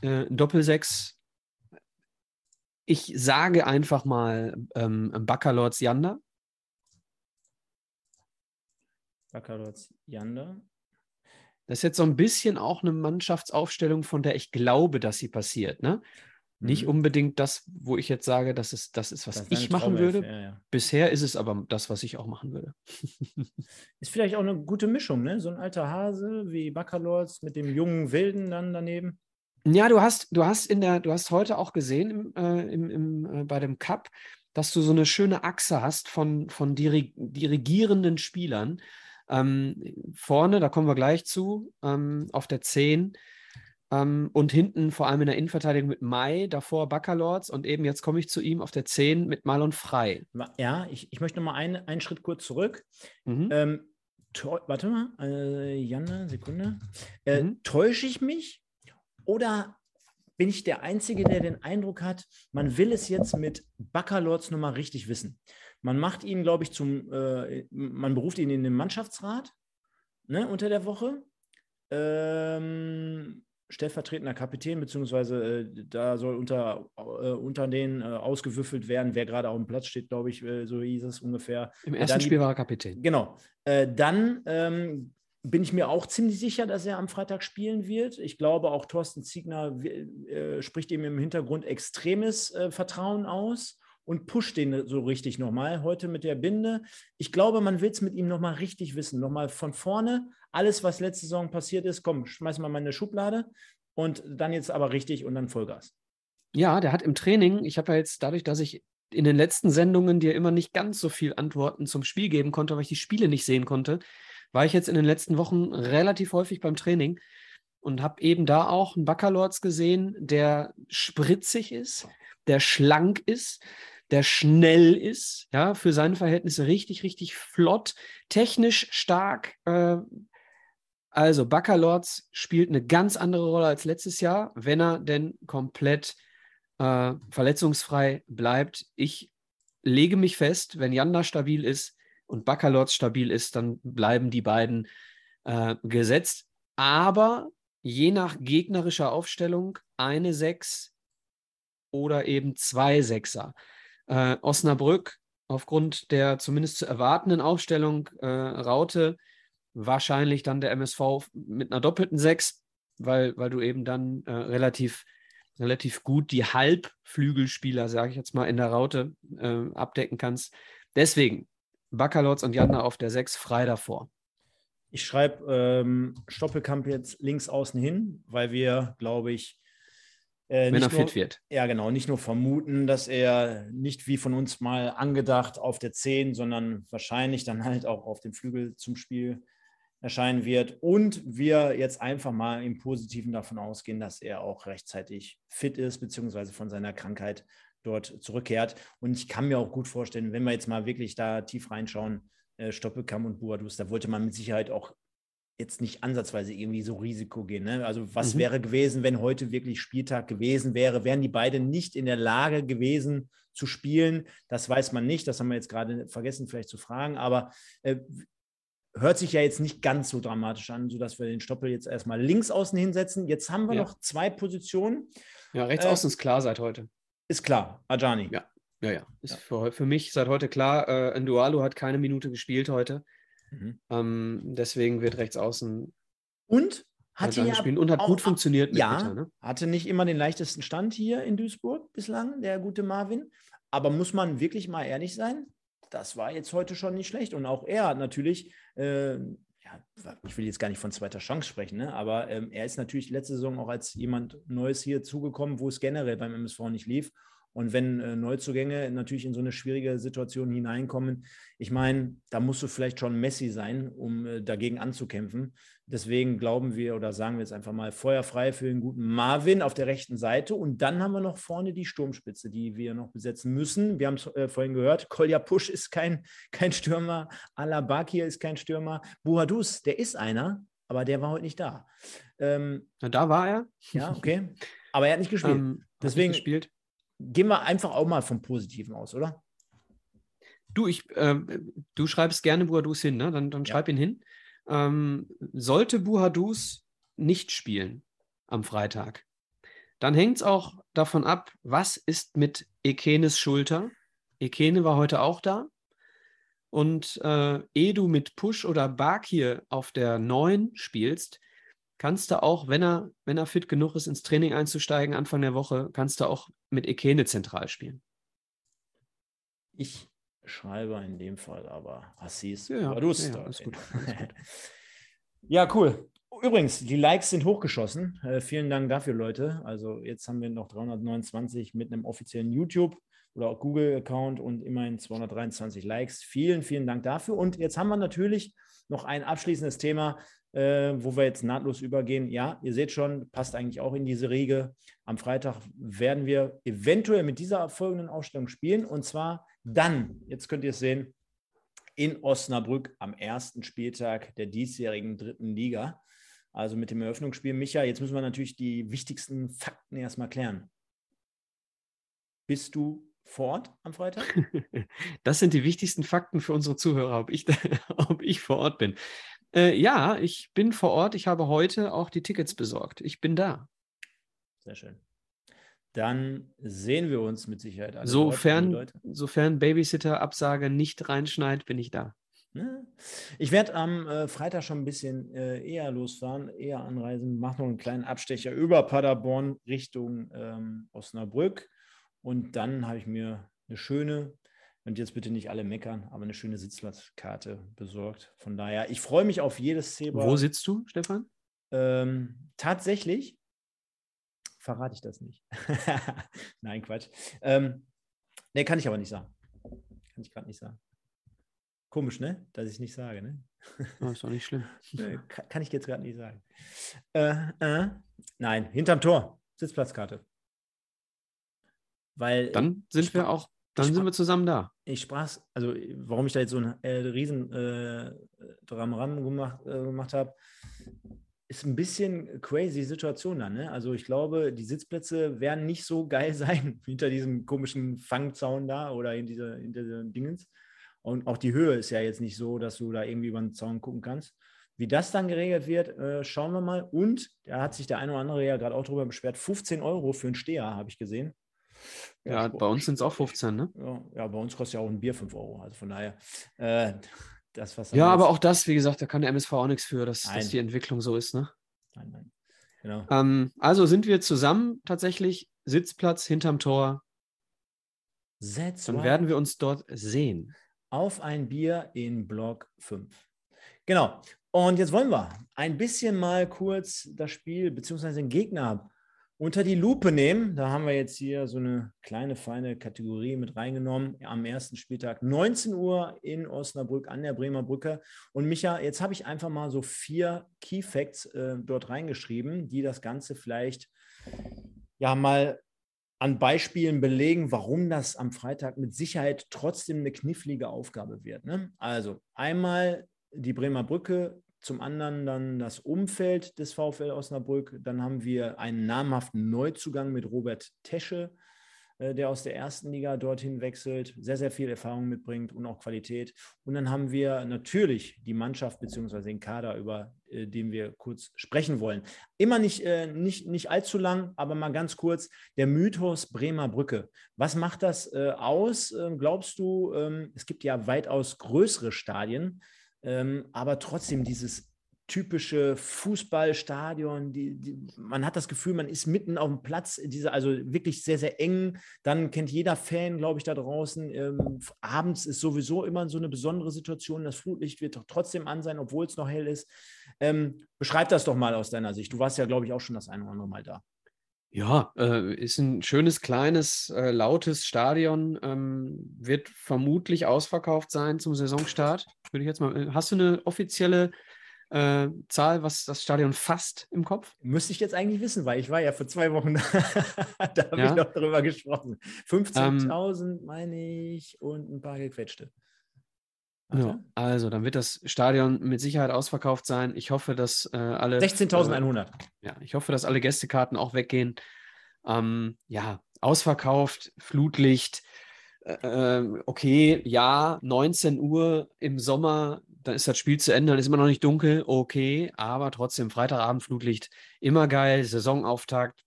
C: Äh, Doppelsechs. Ich sage einfach mal ähm, Baccalords Janda.
A: Baccalords Janda.
C: Das ist jetzt so ein bisschen auch eine Mannschaftsaufstellung, von der ich glaube, dass sie passiert. Ne? Nicht
A: Mhm.
C: unbedingt das, wo ich jetzt sage, das ist, das ist was
A: Das
C: ich machen würde.
A: Ja, ja.
C: Bisher ist es aber das, was ich auch machen würde.
A: Ist vielleicht auch eine gute Mischung, ne? So ein alter Hase wie Baccalords mit dem jungen Wilden dann daneben.
C: Ja, du hast, du hast in der, du hast heute auch gesehen im, äh, im, im, äh, bei dem Cup, dass du so eine schöne Achse hast von, von diri dirigierenden Spielern. Ähm, vorne, da kommen wir gleich zu, ähm, auf der 10 ähm, und hinten vor allem in der Innenverteidigung mit Mai, davor Baccalords und eben jetzt komme ich zu ihm auf der 10 mit Malon Frei.
A: Ja, ich, ich möchte noch mal einen, Schritt kurz zurück.
C: Mhm.
A: Ähm, warte mal, äh, Janne, Sekunde. Äh,
C: Mhm.
A: Täusche ich mich oder bin ich der Einzige, der den Eindruck hat, man will es jetzt mit Baccalords nochmal richtig wissen? Man macht ihn, glaube ich, zum, äh, man beruft ihn in den Mannschaftsrat ne, unter der Woche. Ähm, stellvertretender Kapitän, beziehungsweise äh, da soll unter, äh, unter denen äh, ausgewürfelt werden, wer gerade auf dem Platz steht, glaube ich, äh, so hieß es ungefähr.
C: Im
A: Ja,
C: ersten
A: dann
C: Spiel war er Kapitän.
A: Genau. Äh, dann ähm, bin ich mir auch ziemlich sicher, dass er am Freitag spielen wird. Ich glaube, auch Thorsten Ziegner äh, spricht ihm im Hintergrund extremes äh, Vertrauen aus und pusht den so richtig nochmal heute mit der Binde. Ich glaube, man will es mit ihm nochmal richtig wissen. Nochmal von vorne. Alles, was letzte Saison passiert ist, komm, schmeiß mal mal in eine Schublade und dann jetzt aber richtig und dann Vollgas.
C: Ja, der hat im Training, ich habe ja jetzt dadurch, dass ich in den letzten Sendungen dir immer nicht ganz so viel Antworten zum Spiel geben konnte, weil ich die Spiele nicht sehen konnte, war ich jetzt in den letzten Wochen relativ häufig beim Training und habe eben da auch einen Baccalords gesehen, der spritzig ist, der schlank ist, der schnell ist, ja, für seine Verhältnisse richtig, richtig flott, technisch stark. Äh, also Baccalords spielt eine ganz andere Rolle als letztes Jahr, wenn er denn komplett äh, verletzungsfrei bleibt. Ich lege mich fest, wenn Janda stabil ist und Baccalords stabil ist, dann bleiben die beiden äh, gesetzt. Aber je nach gegnerischer Aufstellung eine Sechs oder eben zwei Sechser. Äh, Osnabrück aufgrund der zumindest zu erwartenden Aufstellung äh, Raute wahrscheinlich dann der MSV mit einer doppelten Sechs, weil, weil du eben dann äh, relativ, relativ gut die Halbflügelspieler, sage ich jetzt mal, in der Raute äh, abdecken kannst. Deswegen Baccalords und Janda auf der Sechs frei davor.
A: Ich schreibe ähm, Stoppelkamp jetzt links außen hin, weil wir, glaube ich, äh,
C: Wenn er
A: nicht nur,
C: fit wird.
A: Ja, genau, nicht nur vermuten, dass er nicht wie von uns mal angedacht auf der 10, sondern wahrscheinlich dann halt auch auf dem Flügel zum Spiel erscheinen wird. Und wir jetzt einfach mal im Positiven davon ausgehen, dass er auch rechtzeitig fit ist, beziehungsweise von seiner Krankheit dort zurückkehrt. Und ich kann mir auch gut vorstellen, wenn wir jetzt mal wirklich da tief reinschauen, äh, Stoppelkamp und Boadus, da wollte man mit Sicherheit auch jetzt nicht ansatzweise irgendwie so Risiko gehen. Ne? Also was mhm. wäre gewesen, wenn heute wirklich Spieltag gewesen wäre? Wären die beiden nicht in der Lage gewesen zu spielen? Das weiß man nicht. Das haben wir jetzt gerade vergessen, vielleicht zu fragen. Aber äh, hört sich ja jetzt nicht ganz so dramatisch an, sodass wir den Stoppel jetzt erstmal links außen hinsetzen. Jetzt haben wir ja. noch zwei Positionen.
C: Ja, rechts äh, außen ist klar seit heute.
A: Ist klar, Ajani.
C: Ja, ja, ja. Ist ja. Für, für mich seit heute klar. Äh, Ndualu hat keine Minute gespielt heute. Mhm. Ähm, deswegen wird rechts außen.
A: Und hatte ja
C: spielen und hat auch, gut funktioniert
A: mit ja, Bitter, ne? hatte nicht immer den leichtesten Stand hier in Duisburg bislang, der gute Marvin. Aber muss man wirklich mal ehrlich sein, das war jetzt heute schon nicht schlecht. Und auch er hat natürlich, äh, ja, ich will jetzt gar nicht von zweiter Chance sprechen, ne? aber ähm, er ist natürlich letzte Saison auch als jemand Neues hier zugekommen, wo es generell beim MSV nicht lief. Und wenn äh, Neuzugänge natürlich in so eine schwierige Situation hineinkommen, ich meine, da musst du vielleicht schon Messi sein, um äh, dagegen anzukämpfen. Deswegen glauben wir oder sagen wir jetzt einfach mal feuerfrei für den guten Marvin auf der rechten Seite. Und dann haben wir noch vorne die Sturmspitze, die wir noch besetzen müssen. Wir haben es äh, vorhin gehört, Kolja Pusch ist kein, kein Stürmer, Alabakir ist kein Stürmer, Buhadus, der ist einer, aber der war heute nicht da.
C: Ähm, Na, da war er.
A: Ja, okay. Aber er hat nicht gespielt. Ähm, Deswegen
C: nicht gespielt
A: gehen wir einfach auch mal vom Positiven aus, oder?
C: Du, ich, äh, du schreibst gerne Buhadus hin, ne? Dann, dann ja. schreib ihn hin. Ähm, sollte Buhadus nicht spielen am Freitag, dann hängt es auch davon ab, was ist mit Ekenes Schulter. Ekene war heute auch da. Und äh, ehe du mit Push oder Bakir auf der 9 spielst, kannst du auch, wenn er, wenn er fit genug ist, ins Training einzusteigen, Anfang der Woche, kannst du auch mit Ekene zentral spielen.
A: Ich schreibe in dem Fall aber Assis
C: ja, ja, ja, gut, alles gut.
A: ja, cool. Übrigens, die Likes sind hochgeschossen. Äh, vielen Dank dafür, Leute. Also jetzt haben wir noch 329 mit einem offiziellen YouTube oder auch Google-Account und immerhin 223 Likes. Vielen, vielen Dank dafür. Und jetzt haben wir natürlich noch ein abschließendes Thema, äh, wo wir jetzt nahtlos übergehen. Ja, ihr seht schon, passt eigentlich auch in diese Riege. Am Freitag werden wir eventuell mit dieser folgenden Ausstellung spielen und zwar dann, jetzt könnt ihr es sehen, in Osnabrück am ersten Spieltag der diesjährigen dritten Liga. Also mit dem Eröffnungsspiel. Micha, jetzt müssen wir natürlich die wichtigsten Fakten erstmal klären. Bist du vor Ort am Freitag?
C: Das sind die wichtigsten Fakten für unsere Zuhörer, ob ich, ob ich vor Ort bin. Äh, ja, ich bin vor Ort. Ich habe heute auch die Tickets besorgt. Ich bin da.
A: Sehr schön. Dann sehen wir uns mit Sicherheit.
C: Alle sofern, sofern Babysitter-Absage nicht reinschneit, bin ich da.
A: Ne? Ich werde am äh, Freitag schon ein bisschen äh, eher losfahren, eher anreisen, mache noch einen kleinen Abstecher über Paderborn Richtung ähm, Osnabrück. Und dann habe ich mir eine schöne und jetzt bitte nicht alle meckern, aber eine schöne Sitzplatzkarte besorgt. Von daher, ich freue mich auf jedes Zebra.
C: Wo sitzt du, Stefan?
A: Ähm, tatsächlich verrate ich das nicht. Nein, Quatsch. Ähm, ne, kann ich aber nicht sagen. Kann ich gerade nicht sagen. Komisch, ne? Dass ich es nicht sage, ne?
C: Oh, ist doch nicht schlimm.
A: kann, kann, ich jetzt gerade nicht sagen. Äh, äh, nein, hinterm Tor. Sitzplatzkarte.
C: Weil Dann sind wir auch dann sind wir zusammen da.
A: Ich sprach, also warum ich da jetzt so ein äh, riesen äh, Dramaram gemacht, äh, gemacht habe, ist ein bisschen crazy Situation dann. Ne? Also ich glaube, die Sitzplätze werden nicht so geil sein hinter diesem komischen Fangzaun da oder in dieser, in dieser Dingens. Und auch die Höhe ist ja jetzt nicht so, dass du da irgendwie über den Zaun gucken kannst. Wie das dann geregelt wird, äh, schauen wir mal. Und da hat sich der eine oder andere ja gerade auch drüber beschwert. 15 Euro für einen Steher, habe ich gesehen.
C: Ja, ja bei uns sind es auch 15, ne?
A: Ja, ja, bei uns kostet ja auch ein Bier 5 Euro. Also von daher, äh, das, was.
C: Ja, aber auch das, wie gesagt, da kann der MSV auch nichts für, dass, dass die Entwicklung so ist, ne? Nein, nein. Genau. Ähm, also sind wir zusammen tatsächlich Sitzplatz hinterm Tor. That's Dann werden wir uns dort sehen.
A: Auf ein Bier in Block 5. Genau. Und jetzt wollen wir ein bisschen mal kurz das Spiel bzw. den Gegner unter die Lupe nehmen. Da haben wir jetzt hier so eine kleine, feine Kategorie mit reingenommen. Am ersten Spieltag 19 Uhr in Osnabrück an der Bremer Brücke. Und Micha, jetzt habe ich einfach mal so vier Key Facts äh, dort reingeschrieben, die das Ganze vielleicht ja mal an Beispielen belegen, warum das am Freitag mit Sicherheit trotzdem eine knifflige Aufgabe wird. Ne? Also einmal die Bremer Brücke zum anderen dann das Umfeld des VfL Osnabrück. Dann haben wir einen namhaften Neuzugang mit Robert Tesche, äh, der aus der ersten Liga dorthin wechselt, sehr, sehr viel Erfahrung mitbringt und auch Qualität. Und dann haben wir natürlich die Mannschaft bzw. den Kader, über äh, den wir kurz sprechen wollen. Immer nicht, äh, nicht, nicht allzu lang, aber mal ganz kurz. Der Mythos Bremer Brücke. Was macht das aus? Ähm, glaubst du, ähm, es gibt ja weitaus größere Stadien, ähm, aber trotzdem dieses typische Fußballstadion. Die, die, man hat das Gefühl, man ist mitten auf dem Platz, diese, also wirklich sehr, sehr eng. Dann kennt jeder Fan, glaube ich, da draußen. Ähm, abends ist sowieso immer so eine besondere Situation. Das Flutlicht wird doch trotzdem an sein, obwohl es noch hell ist. Ähm, beschreib das doch mal aus deiner Sicht. Du warst ja, glaube ich, auch schon das eine oder andere Mal da.
C: Ja, äh, ist ein schönes, kleines, äh, lautes Stadion. Ähm, wird vermutlich ausverkauft sein zum Saisonstart. Würde ich jetzt mal. Äh, hast du eine offizielle äh, Zahl, was das Stadion fasst im Kopf?
A: Müsste ich jetzt eigentlich wissen, weil ich war ja vor zwei Wochen da. da habe ja. ich noch darüber gesprochen. 15.000 ähm, meine ich und ein paar gequetschte.
C: Ja, also, dann wird das Stadion mit Sicherheit ausverkauft sein. Ich hoffe, dass äh, alle.
A: 16.100.
C: Äh, ja, ich hoffe, dass alle Gästekarten auch weggehen. Ähm, ja, ausverkauft, Flutlicht. Äh, ähm, okay, ja, 19 Uhr im Sommer dann ist das Spiel zu Ende, dann ist immer noch nicht dunkel, okay, aber trotzdem Freitagabend Flutlicht, immer geil, Saisonauftakt,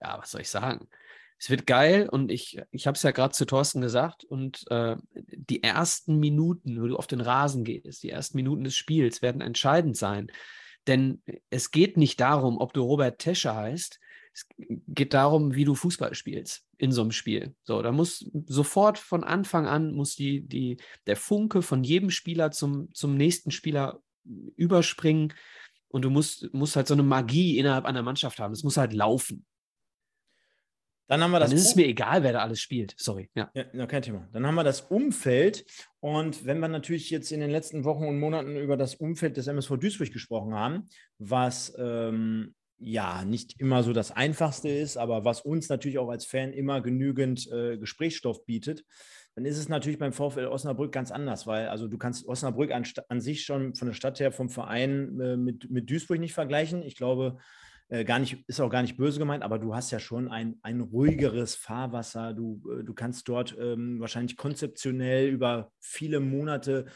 C: ja, was soll ich sagen? Es wird geil und ich, ich habe es ja gerade zu Thorsten gesagt und äh, die ersten Minuten, wo du auf den Rasen gehst, die ersten Minuten des Spiels werden entscheidend sein, denn es geht nicht darum, ob du Robert Tesche heißt, es geht darum, wie du Fußball spielst in so einem Spiel. So, da muss sofort von Anfang an muss die, die, der Funke von jedem Spieler zum, zum nächsten Spieler überspringen und du musst, musst halt so eine Magie innerhalb einer Mannschaft haben. Es muss halt laufen. Dann haben wir das. Dann ist es mir egal, wer da alles spielt. Sorry.
A: Ja. ja, kein Thema. Dann haben wir das Umfeld. Und wenn wir natürlich jetzt in den letzten Wochen und Monaten über das Umfeld des MSV Duisburg gesprochen haben, was ähm, ja nicht immer so das Einfachste ist, aber was uns natürlich auch als Fan immer genügend äh, Gesprächsstoff bietet, dann ist es natürlich beim VfL Osnabrück ganz anders, weil also du kannst Osnabrück an, an sich schon von der Stadt her vom Verein äh, mit, mit Duisburg nicht vergleichen. Ich glaube, äh, gar nicht, ist auch gar nicht böse gemeint, aber du hast ja schon ein, ein ruhigeres Fahrwasser. Du, äh, du kannst dort ähm, wahrscheinlich konzeptionell über viele Monate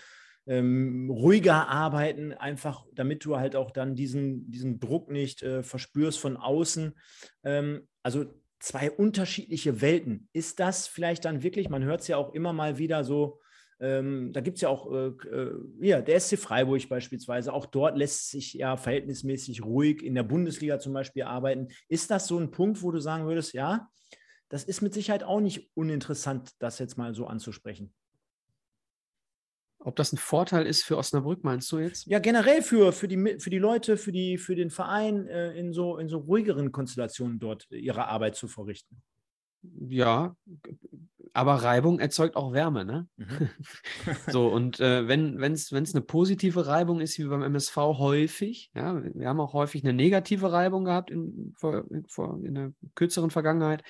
A: ähm, ruhiger arbeiten, einfach damit du halt auch dann diesen, diesen Druck nicht äh, verspürst von außen. Ähm, also zwei unterschiedliche Welten. Ist das vielleicht dann wirklich, man hört es ja auch immer mal wieder so, ähm, da gibt es ja auch, äh, äh, ja, der SC Freiburg beispielsweise, auch dort lässt sich ja verhältnismäßig ruhig in der Bundesliga zum Beispiel arbeiten. Ist das so ein Punkt, wo du sagen würdest, ja, das ist mit Sicherheit auch nicht uninteressant, das jetzt mal so anzusprechen?
C: Ob das ein Vorteil ist für Osnabrück, meinst du jetzt?
A: Ja, generell für, für, die, für die Leute, für, die, für den Verein äh, in, so, in so ruhigeren Konstellationen dort ihre Arbeit zu verrichten.
C: Ja, aber Reibung erzeugt auch Wärme, ne? Mhm. so, und äh, wenn es eine positive Reibung ist, wie beim MSV häufig, ja, wir haben auch häufig eine negative Reibung gehabt in, vor, vor, in der kürzeren Vergangenheit,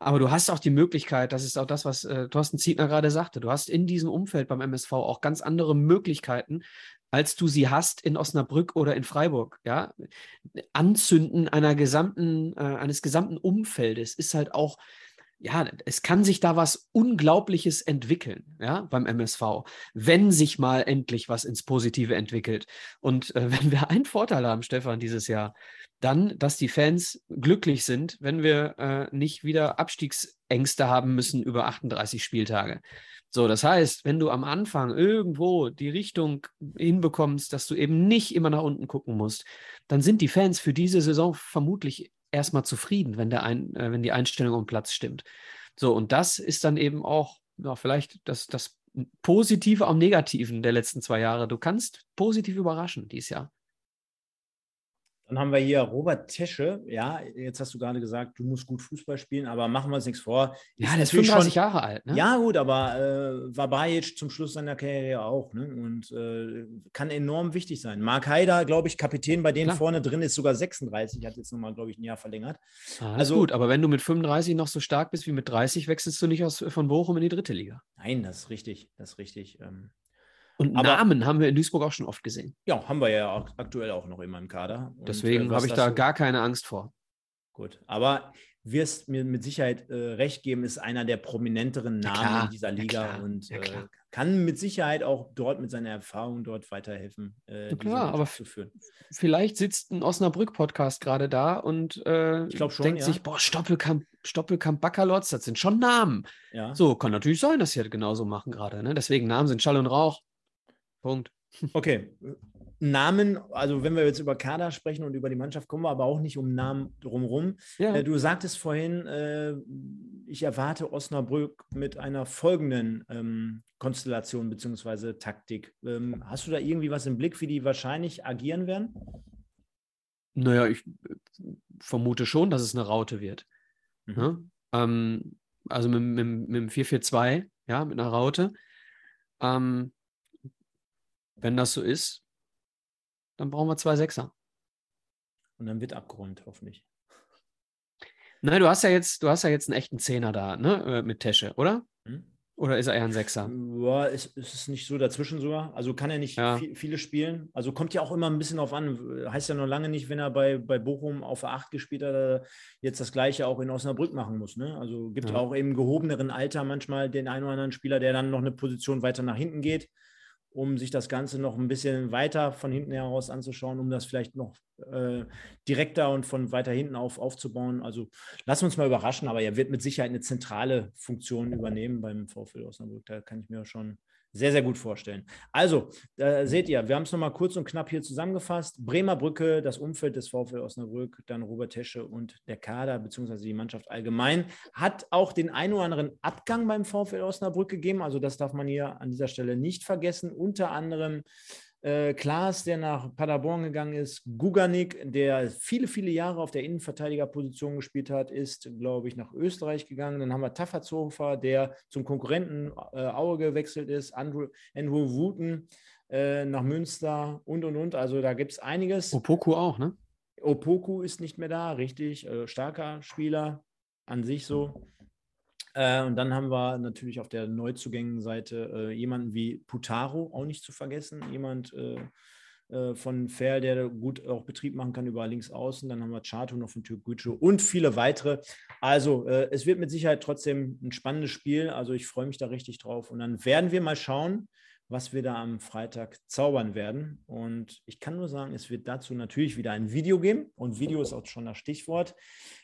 C: aber du hast auch die Möglichkeit, das ist auch das, was äh, Thorsten Zietner gerade sagte, du hast in diesem Umfeld beim MSV auch ganz andere Möglichkeiten, als du sie hast in Osnabrück oder in Freiburg. Ja? Anzünden einer gesamten, äh, eines gesamten Umfeldes ist halt auch ja, es kann sich da was Unglaubliches entwickeln, ja, beim MSV, wenn sich mal endlich was ins Positive entwickelt. Und äh, wenn wir einen Vorteil haben, Stefan, dieses Jahr, dann, dass die Fans glücklich sind, wenn wir äh, nicht wieder Abstiegsängste haben müssen über 38 Spieltage. So, das heißt, wenn du am Anfang irgendwo die Richtung hinbekommst, dass du eben nicht immer nach unten gucken musst, dann sind die Fans für diese Saison vermutlich erstmal zufrieden, wenn, der ein, äh, wenn die Einstellung um Platz stimmt. So, und das ist dann eben auch ja, vielleicht das, das Positive am Negativen der letzten zwei Jahre. Du kannst positiv überraschen dieses Jahr.
A: Dann haben wir hier Robert Tesche. Ja, jetzt hast du gerade gesagt, du musst gut Fußball spielen, aber machen wir uns nichts vor.
C: Ja, der ist 35 schon, Jahre alt.
A: Ne? Ja, gut, aber äh, war Bajic zum Schluss seiner Karriere auch. Ne? Und äh, kann enorm wichtig sein. Mark Haider, glaube ich, Kapitän bei denen Klar. vorne drin ist sogar 36, hat jetzt nochmal, glaube ich, ein Jahr verlängert.
C: Ah, also gut, aber wenn du mit 35 noch so stark bist wie mit 30, wechselst du nicht aus, von Bochum in die dritte Liga.
A: Nein, das ist richtig. Das ist richtig. Ähm,
C: Und
A: Aber-
C: Namen haben wir in Duisburg auch schon oft gesehen.
A: Ja, haben wir ja auch aktuell auch noch immer im Kader. Und,
C: Deswegen
A: äh,
C: habe ich da
A: so-
C: gar keine Angst vor.
A: Gut, aber wirst mir mit Sicherheit äh, recht geben, ist einer der prominenteren
C: Na
A: Namen
C: klar,
A: in dieser Liga
C: klar,
A: und
C: na
A: äh, kann mit Sicherheit auch dort mit seiner Erfahrung dort weiterhelfen, äh,
C: klar, aber. Vielleicht sitzt ein Osnabrück-Podcast gerade da und äh,
A: schon,
C: denkt
A: ja.
C: sich, boah, Stoppelkamp, Stoppelkamp, Baccalords, das sind schon Namen.
A: Ja.
C: So, kann natürlich sein, dass sie das genauso machen gerade. Ne? Deswegen Namen sind Schall und Rauch. Punkt.
A: Okay. Namen, also wenn wir jetzt über Kader sprechen und über die Mannschaft, kommen wir aber auch nicht um Namen drumherum.
C: Ja.
A: Äh, du sagtest vorhin, äh, ich erwarte Osnabrück mit einer folgenden ähm, Konstellation bzw. Taktik. Ähm, hast du da irgendwie was im Blick, wie die wahrscheinlich agieren werden?
C: Naja, ich äh, vermute schon, dass es eine Raute wird.
A: Mhm.
C: Ne? Ähm, also mit, mit, mit dem 4-4-2, ja, mit einer Raute. Ähm, wenn das so ist, dann brauchen wir zwei Sechser.
A: Und dann wird abgeräumt, hoffentlich.
C: Nein, du hast ja jetzt, du hast ja jetzt einen echten Zehner da, ne? äh, Mit Tesche, oder?
A: Hm?
C: Oder ist er eher ein Sechser?
A: Ja, es, es ist nicht so dazwischen sogar. Also kann er nicht
C: Ja.
A: viel, viele spielen. Also kommt ja auch immer ein bisschen auf an. Heißt ja noch lange nicht, wenn er bei, bei Bochum auf der 8 gespielt hat, er jetzt das Gleiche auch in Osnabrück machen muss. Ne? Also gibt
C: Ja.
A: auch im gehobeneren Alter manchmal den einen oder anderen Spieler, der dann noch eine Position weiter nach hinten geht, um sich das Ganze noch ein bisschen weiter von hinten heraus anzuschauen, um das vielleicht noch äh, direkter und von weiter hinten auf aufzubauen. Also lassen wir uns mal überraschen, aber er wird mit Sicherheit eine zentrale Funktion übernehmen beim VfL Osnabrück. Da kann ich mir schon sehr, sehr gut vorstellen. Also, da seht ihr, wir haben es nochmal kurz und knapp hier zusammengefasst. Bremer Brücke, das Umfeld des VfL Osnabrück, dann Robert Tesche und der Kader beziehungsweise die Mannschaft allgemein. Hat auch den einen oder anderen Abgang beim VfL Osnabrück gegeben. Also, das darf man hier an dieser Stelle nicht vergessen. Unter anderem äh, Klaas, der nach Paderborn gegangen ist, Guganik, der viele, viele Jahre auf der Innenverteidigerposition gespielt hat, ist, glaube ich, nach Österreich gegangen. Dann haben wir Tafferzofer, der zum Konkurrenten äh, Aue gewechselt ist, Andrew, Andrew Wooten äh, nach Münster und, und, und. Also da gibt es einiges.
C: Opoku auch, ne?
A: Opoku ist nicht mehr da, richtig. Äh, starker Spieler an sich so. Äh, und dann haben wir natürlich auf der Neuzugängenseite äh, jemanden wie Putaro, auch nicht zu vergessen. Jemand äh, äh, von Fair, der gut auch Betrieb machen kann über links außen. Dann haben wir Chato noch von Türkgücü und viele weitere. Also äh, es wird mit Sicherheit trotzdem ein spannendes Spiel. Also ich freue mich da richtig drauf. Und dann werden wir mal schauen, was wir da am Freitag zaubern werden. Und ich kann nur sagen, es wird dazu natürlich wieder ein Video geben. Und Video ist auch schon das Stichwort.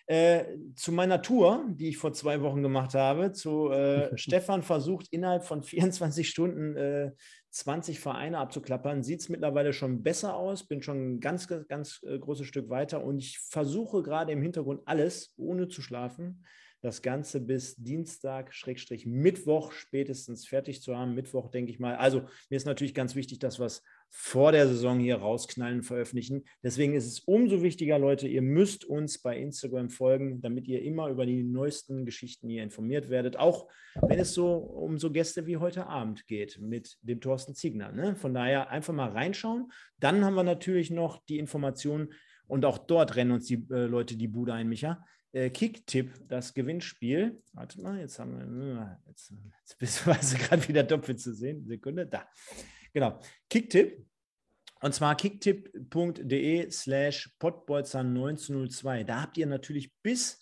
A: Äh, zu meiner Tour, die ich vor zwei Wochen gemacht habe, zu äh, Stefan versucht, innerhalb von 24 Stunden äh, 20 Vereine abzuklappern, sieht es mittlerweile schon besser aus, bin schon ein ganz, ganz, äh, großes Stück weiter und ich versuche gerade im Hintergrund alles, ohne zu schlafen, das Ganze bis Dienstag, Schrägstrich Mittwoch spätestens fertig zu haben. Mittwoch, denke ich mal. Also mir ist natürlich ganz wichtig, dass wir es vor der Saison hier rausknallen, veröffentlichen. Deswegen ist es umso wichtiger, Leute, ihr müsst uns bei Instagram folgen, damit ihr immer über die neuesten Geschichten hier informiert werdet. Auch wenn es so um so Gäste wie heute Abend geht mit dem Thorsten Ziegner. Ne? Von daher einfach mal reinschauen. Dann haben wir natürlich noch die Informationen und auch dort rennen uns die äh, Leute die Bude ein, Micha äh, Kicktipp, das Gewinnspiel. Warte mal, jetzt haben wir, jetzt, jetzt bist du also gerade wieder doppelt zu sehen. Sekunde, da. Genau. Kicktipp. Und zwar kicktipp.de slash potbolzer 1902. Da habt ihr natürlich bis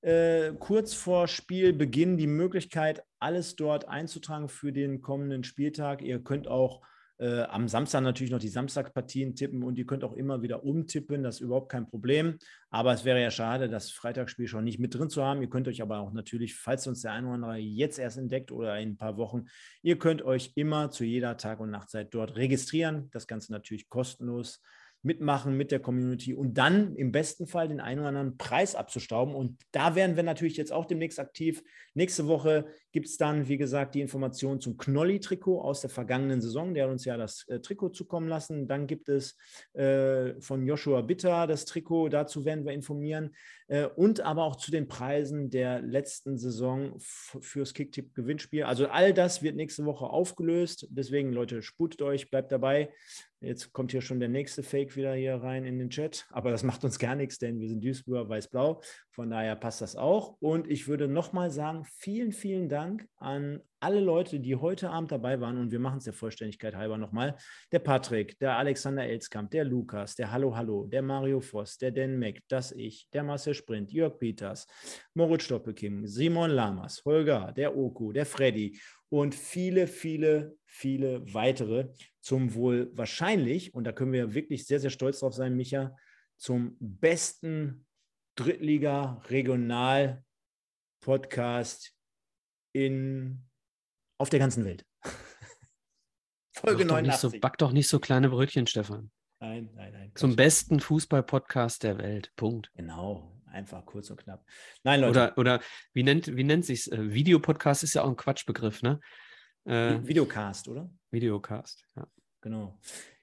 A: äh, kurz vor Spielbeginn die Möglichkeit, alles dort einzutragen für den kommenden Spieltag. Ihr könnt auch äh, am Samstag natürlich noch die Samstagpartien tippen und ihr könnt auch immer wieder umtippen, das ist überhaupt kein Problem. Aber es wäre ja schade, das Freitagsspiel schon nicht mit drin zu haben. Ihr könnt euch aber auch natürlich, falls uns der eine oder andere jetzt erst entdeckt oder in ein paar Wochen, ihr könnt euch immer zu jeder Tag- und Nachtzeit dort registrieren. Das Ganze natürlich kostenlos mitmachen mit der Community und dann im besten Fall den einen oder anderen Preis abzustauben. Und da werden wir natürlich jetzt auch demnächst aktiv. Nächste Woche gibt es dann, wie gesagt, die Information zum Knolli-Trikot aus der vergangenen Saison. Der hat uns ja das äh, Trikot zukommen lassen. Dann gibt es äh, von Joshua Bitter das Trikot. Dazu werden wir informieren. Äh, und aber auch zu den Preisen der letzten Saison fürs Kicktipp-Gewinnspiel. Also all das wird nächste Woche aufgelöst. Deswegen, Leute, sputet euch, bleibt dabei. Jetzt kommt hier schon der nächste Fake wieder hier rein in den Chat. Aber das macht uns gar nichts, denn wir sind Duisburger weiß-blau. Von daher passt das auch. Und ich würde nochmal sagen, vielen, vielen Dank an alle Leute, die heute Abend dabei waren. Und wir machen es der Vollständigkeit halber nochmal. Der Patrick, der Alexander Elskamp, der Lukas, der Hallo Hallo, der Mario Voss, der Dan Meck, das Ich, der Marcel Sprint, Jörg Peters, Moritz Stoppelking, Simon Lamas, Holger, der Oku, der Freddy und viele, viele, viele weitere zum wohl wahrscheinlich, und da können wir wirklich sehr, sehr stolz drauf sein, Micha, zum besten Drittliga-Regional-Podcast in, auf der ganzen Welt.
C: Folge back 89. Doch so, back doch nicht so kleine Brötchen, Stefan.
A: Nein, nein, nein.
C: Zum besten Fußball-Podcast der Welt. Punkt.
A: Genau, einfach kurz und knapp. Nein,
C: Leute. Oder, oder wie nennt, wie nennt sich äh, Videopodcast ist ja auch ein Quatschbegriff, ne?
A: Äh, Videocast, oder?
C: Videocast, ja.
A: Genau.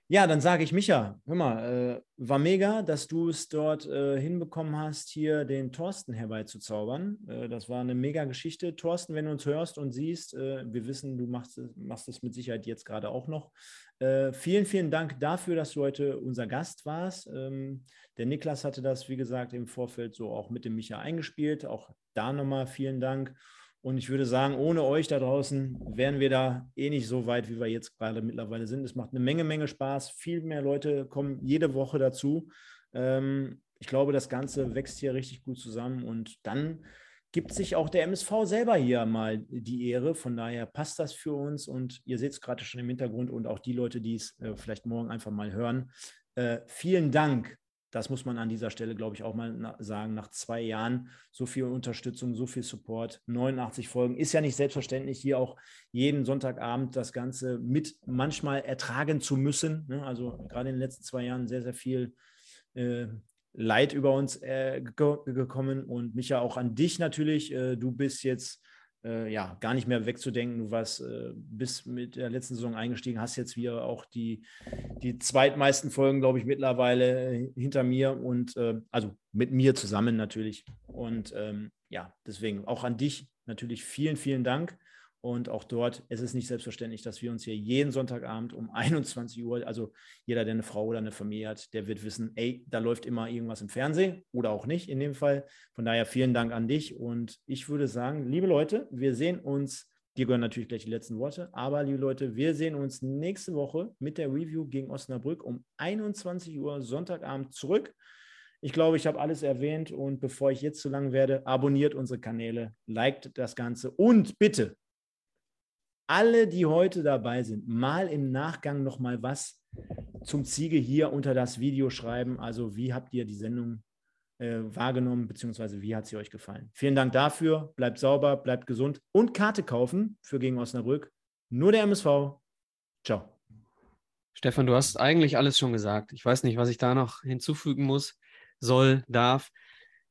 A: Ja, dann sage ich Micha, hör mal, äh, war mega, dass du es dort äh, hinbekommen hast, hier den Thorsten herbeizuzaubern. Äh, das war eine mega Geschichte. Thorsten, wenn du uns hörst und siehst, äh, wir wissen, du machst, machst es mit Sicherheit jetzt gerade auch noch. Äh, vielen, vielen Dank dafür, dass du heute unser Gast warst. Ähm, der Niklas hatte das, wie gesagt, im Vorfeld so auch mit dem Micha eingespielt. Auch da nochmal vielen Dank. Und ich würde sagen, ohne euch da draußen wären wir da eh nicht so weit, wie wir jetzt gerade mittlerweile sind. Es macht eine Menge, Menge Spaß. Viel mehr Leute kommen jede Woche dazu. Ähm, ich glaube, das Ganze wächst hier richtig gut zusammen. Und dann gibt sich auch der MSV selber hier mal die Ehre. Von daher passt das für uns. Und ihr seht es gerade schon im Hintergrund und auch die Leute, die es äh, vielleicht morgen einfach mal hören. Äh, vielen Dank das muss man an dieser Stelle, glaube ich, auch mal sagen. Nach zwei Jahren so viel Unterstützung, so viel Support, 89 Folgen. Ist ja nicht selbstverständlich, hier auch jeden Sonntagabend das Ganze mit manchmal ertragen zu müssen. Ne? Also gerade in den letzten zwei Jahren sehr, sehr viel äh, Leid über uns äh, gekommen. Und Micha, auch an dich natürlich. Äh, du bist jetzt äh, ja, gar nicht mehr wegzudenken. Du warst äh, bis mit der letzten Saison eingestiegen, hast jetzt wieder auch die, die zweitmeisten Folgen, glaube ich, mittlerweile äh, hinter mir und äh, also mit mir zusammen natürlich. Und ähm, ja, deswegen auch an dich natürlich vielen, vielen Dank. Und auch dort, es ist nicht selbstverständlich, dass wir uns hier jeden Sonntagabend um 21 Uhr, also jeder, der eine Frau oder eine Familie hat, der wird wissen, ey, da läuft immer irgendwas im Fernsehen oder auch nicht in dem Fall. Von daher vielen Dank an dich. Und ich würde sagen, liebe Leute, wir sehen uns, dir gehören natürlich gleich die letzten Worte, aber liebe Leute, wir sehen uns nächste Woche mit der Review gegen Osnabrück um 21 Uhr Sonntagabend zurück. Ich glaube, ich habe alles erwähnt und bevor ich jetzt zu lang werde, abonniert unsere Kanäle, liked das Ganze und bitte alle, die heute dabei sind, mal im Nachgang noch mal was zum Ziege hier unter das Video schreiben. Also wie habt ihr die Sendung äh, wahrgenommen, beziehungsweise wie hat sie euch gefallen? Vielen Dank dafür. Bleibt sauber, bleibt gesund und Karte kaufen für gegen Osnabrück. Nur der MSV. Ciao.
C: Stefan, du hast eigentlich alles schon gesagt. Ich weiß nicht, was ich da noch hinzufügen muss, soll, darf.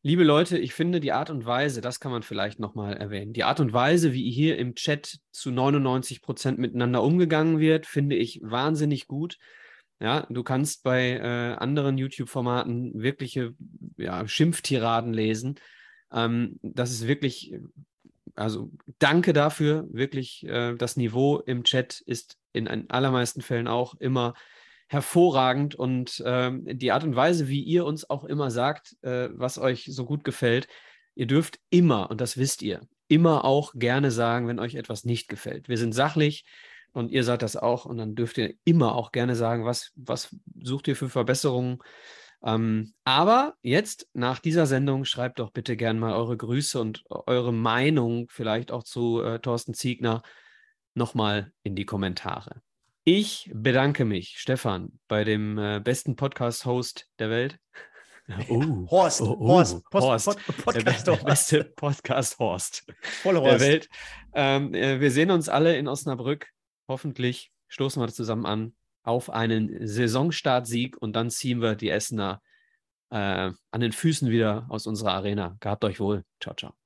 C: Liebe Leute, ich finde die Art und Weise, das kann man vielleicht nochmal erwähnen, die Art und Weise, wie hier im Chat zu 99 Prozent miteinander umgegangen wird, finde ich wahnsinnig gut. Ja, du kannst bei äh, anderen YouTube-Formaten wirkliche ja, Schimpftiraden lesen. Ähm, das ist wirklich, also danke dafür, wirklich, äh, das Niveau im Chat ist in den allermeisten Fällen auch immer hervorragend und ähm, die Art und Weise, wie ihr uns auch immer sagt, äh, was euch so gut gefällt, ihr dürft immer, und das wisst ihr, immer auch gerne sagen, wenn euch etwas nicht gefällt. Wir sind sachlich und ihr seid das auch und dann dürft ihr immer auch gerne sagen, was, was sucht ihr für Verbesserungen. Ähm, aber jetzt nach dieser Sendung schreibt doch bitte gerne mal eure Grüße und eure Meinung vielleicht auch zu äh, Thorsten Ziegner nochmal in die Kommentare. Ich bedanke mich, Stefan, bei dem äh, besten Podcast-Host der Welt.
A: Oh, Horst, oh, oh, Horst, Post, Horst, Pod,
C: Podcast der, der beste Podcast-Horst der Welt. Ähm, äh, wir sehen uns alle in Osnabrück. Hoffentlich stoßen wir zusammen an auf einen Saisonstartsieg und dann ziehen wir die Essener äh, an den Füßen wieder aus unserer Arena. Gehabt euch wohl. Ciao, ciao.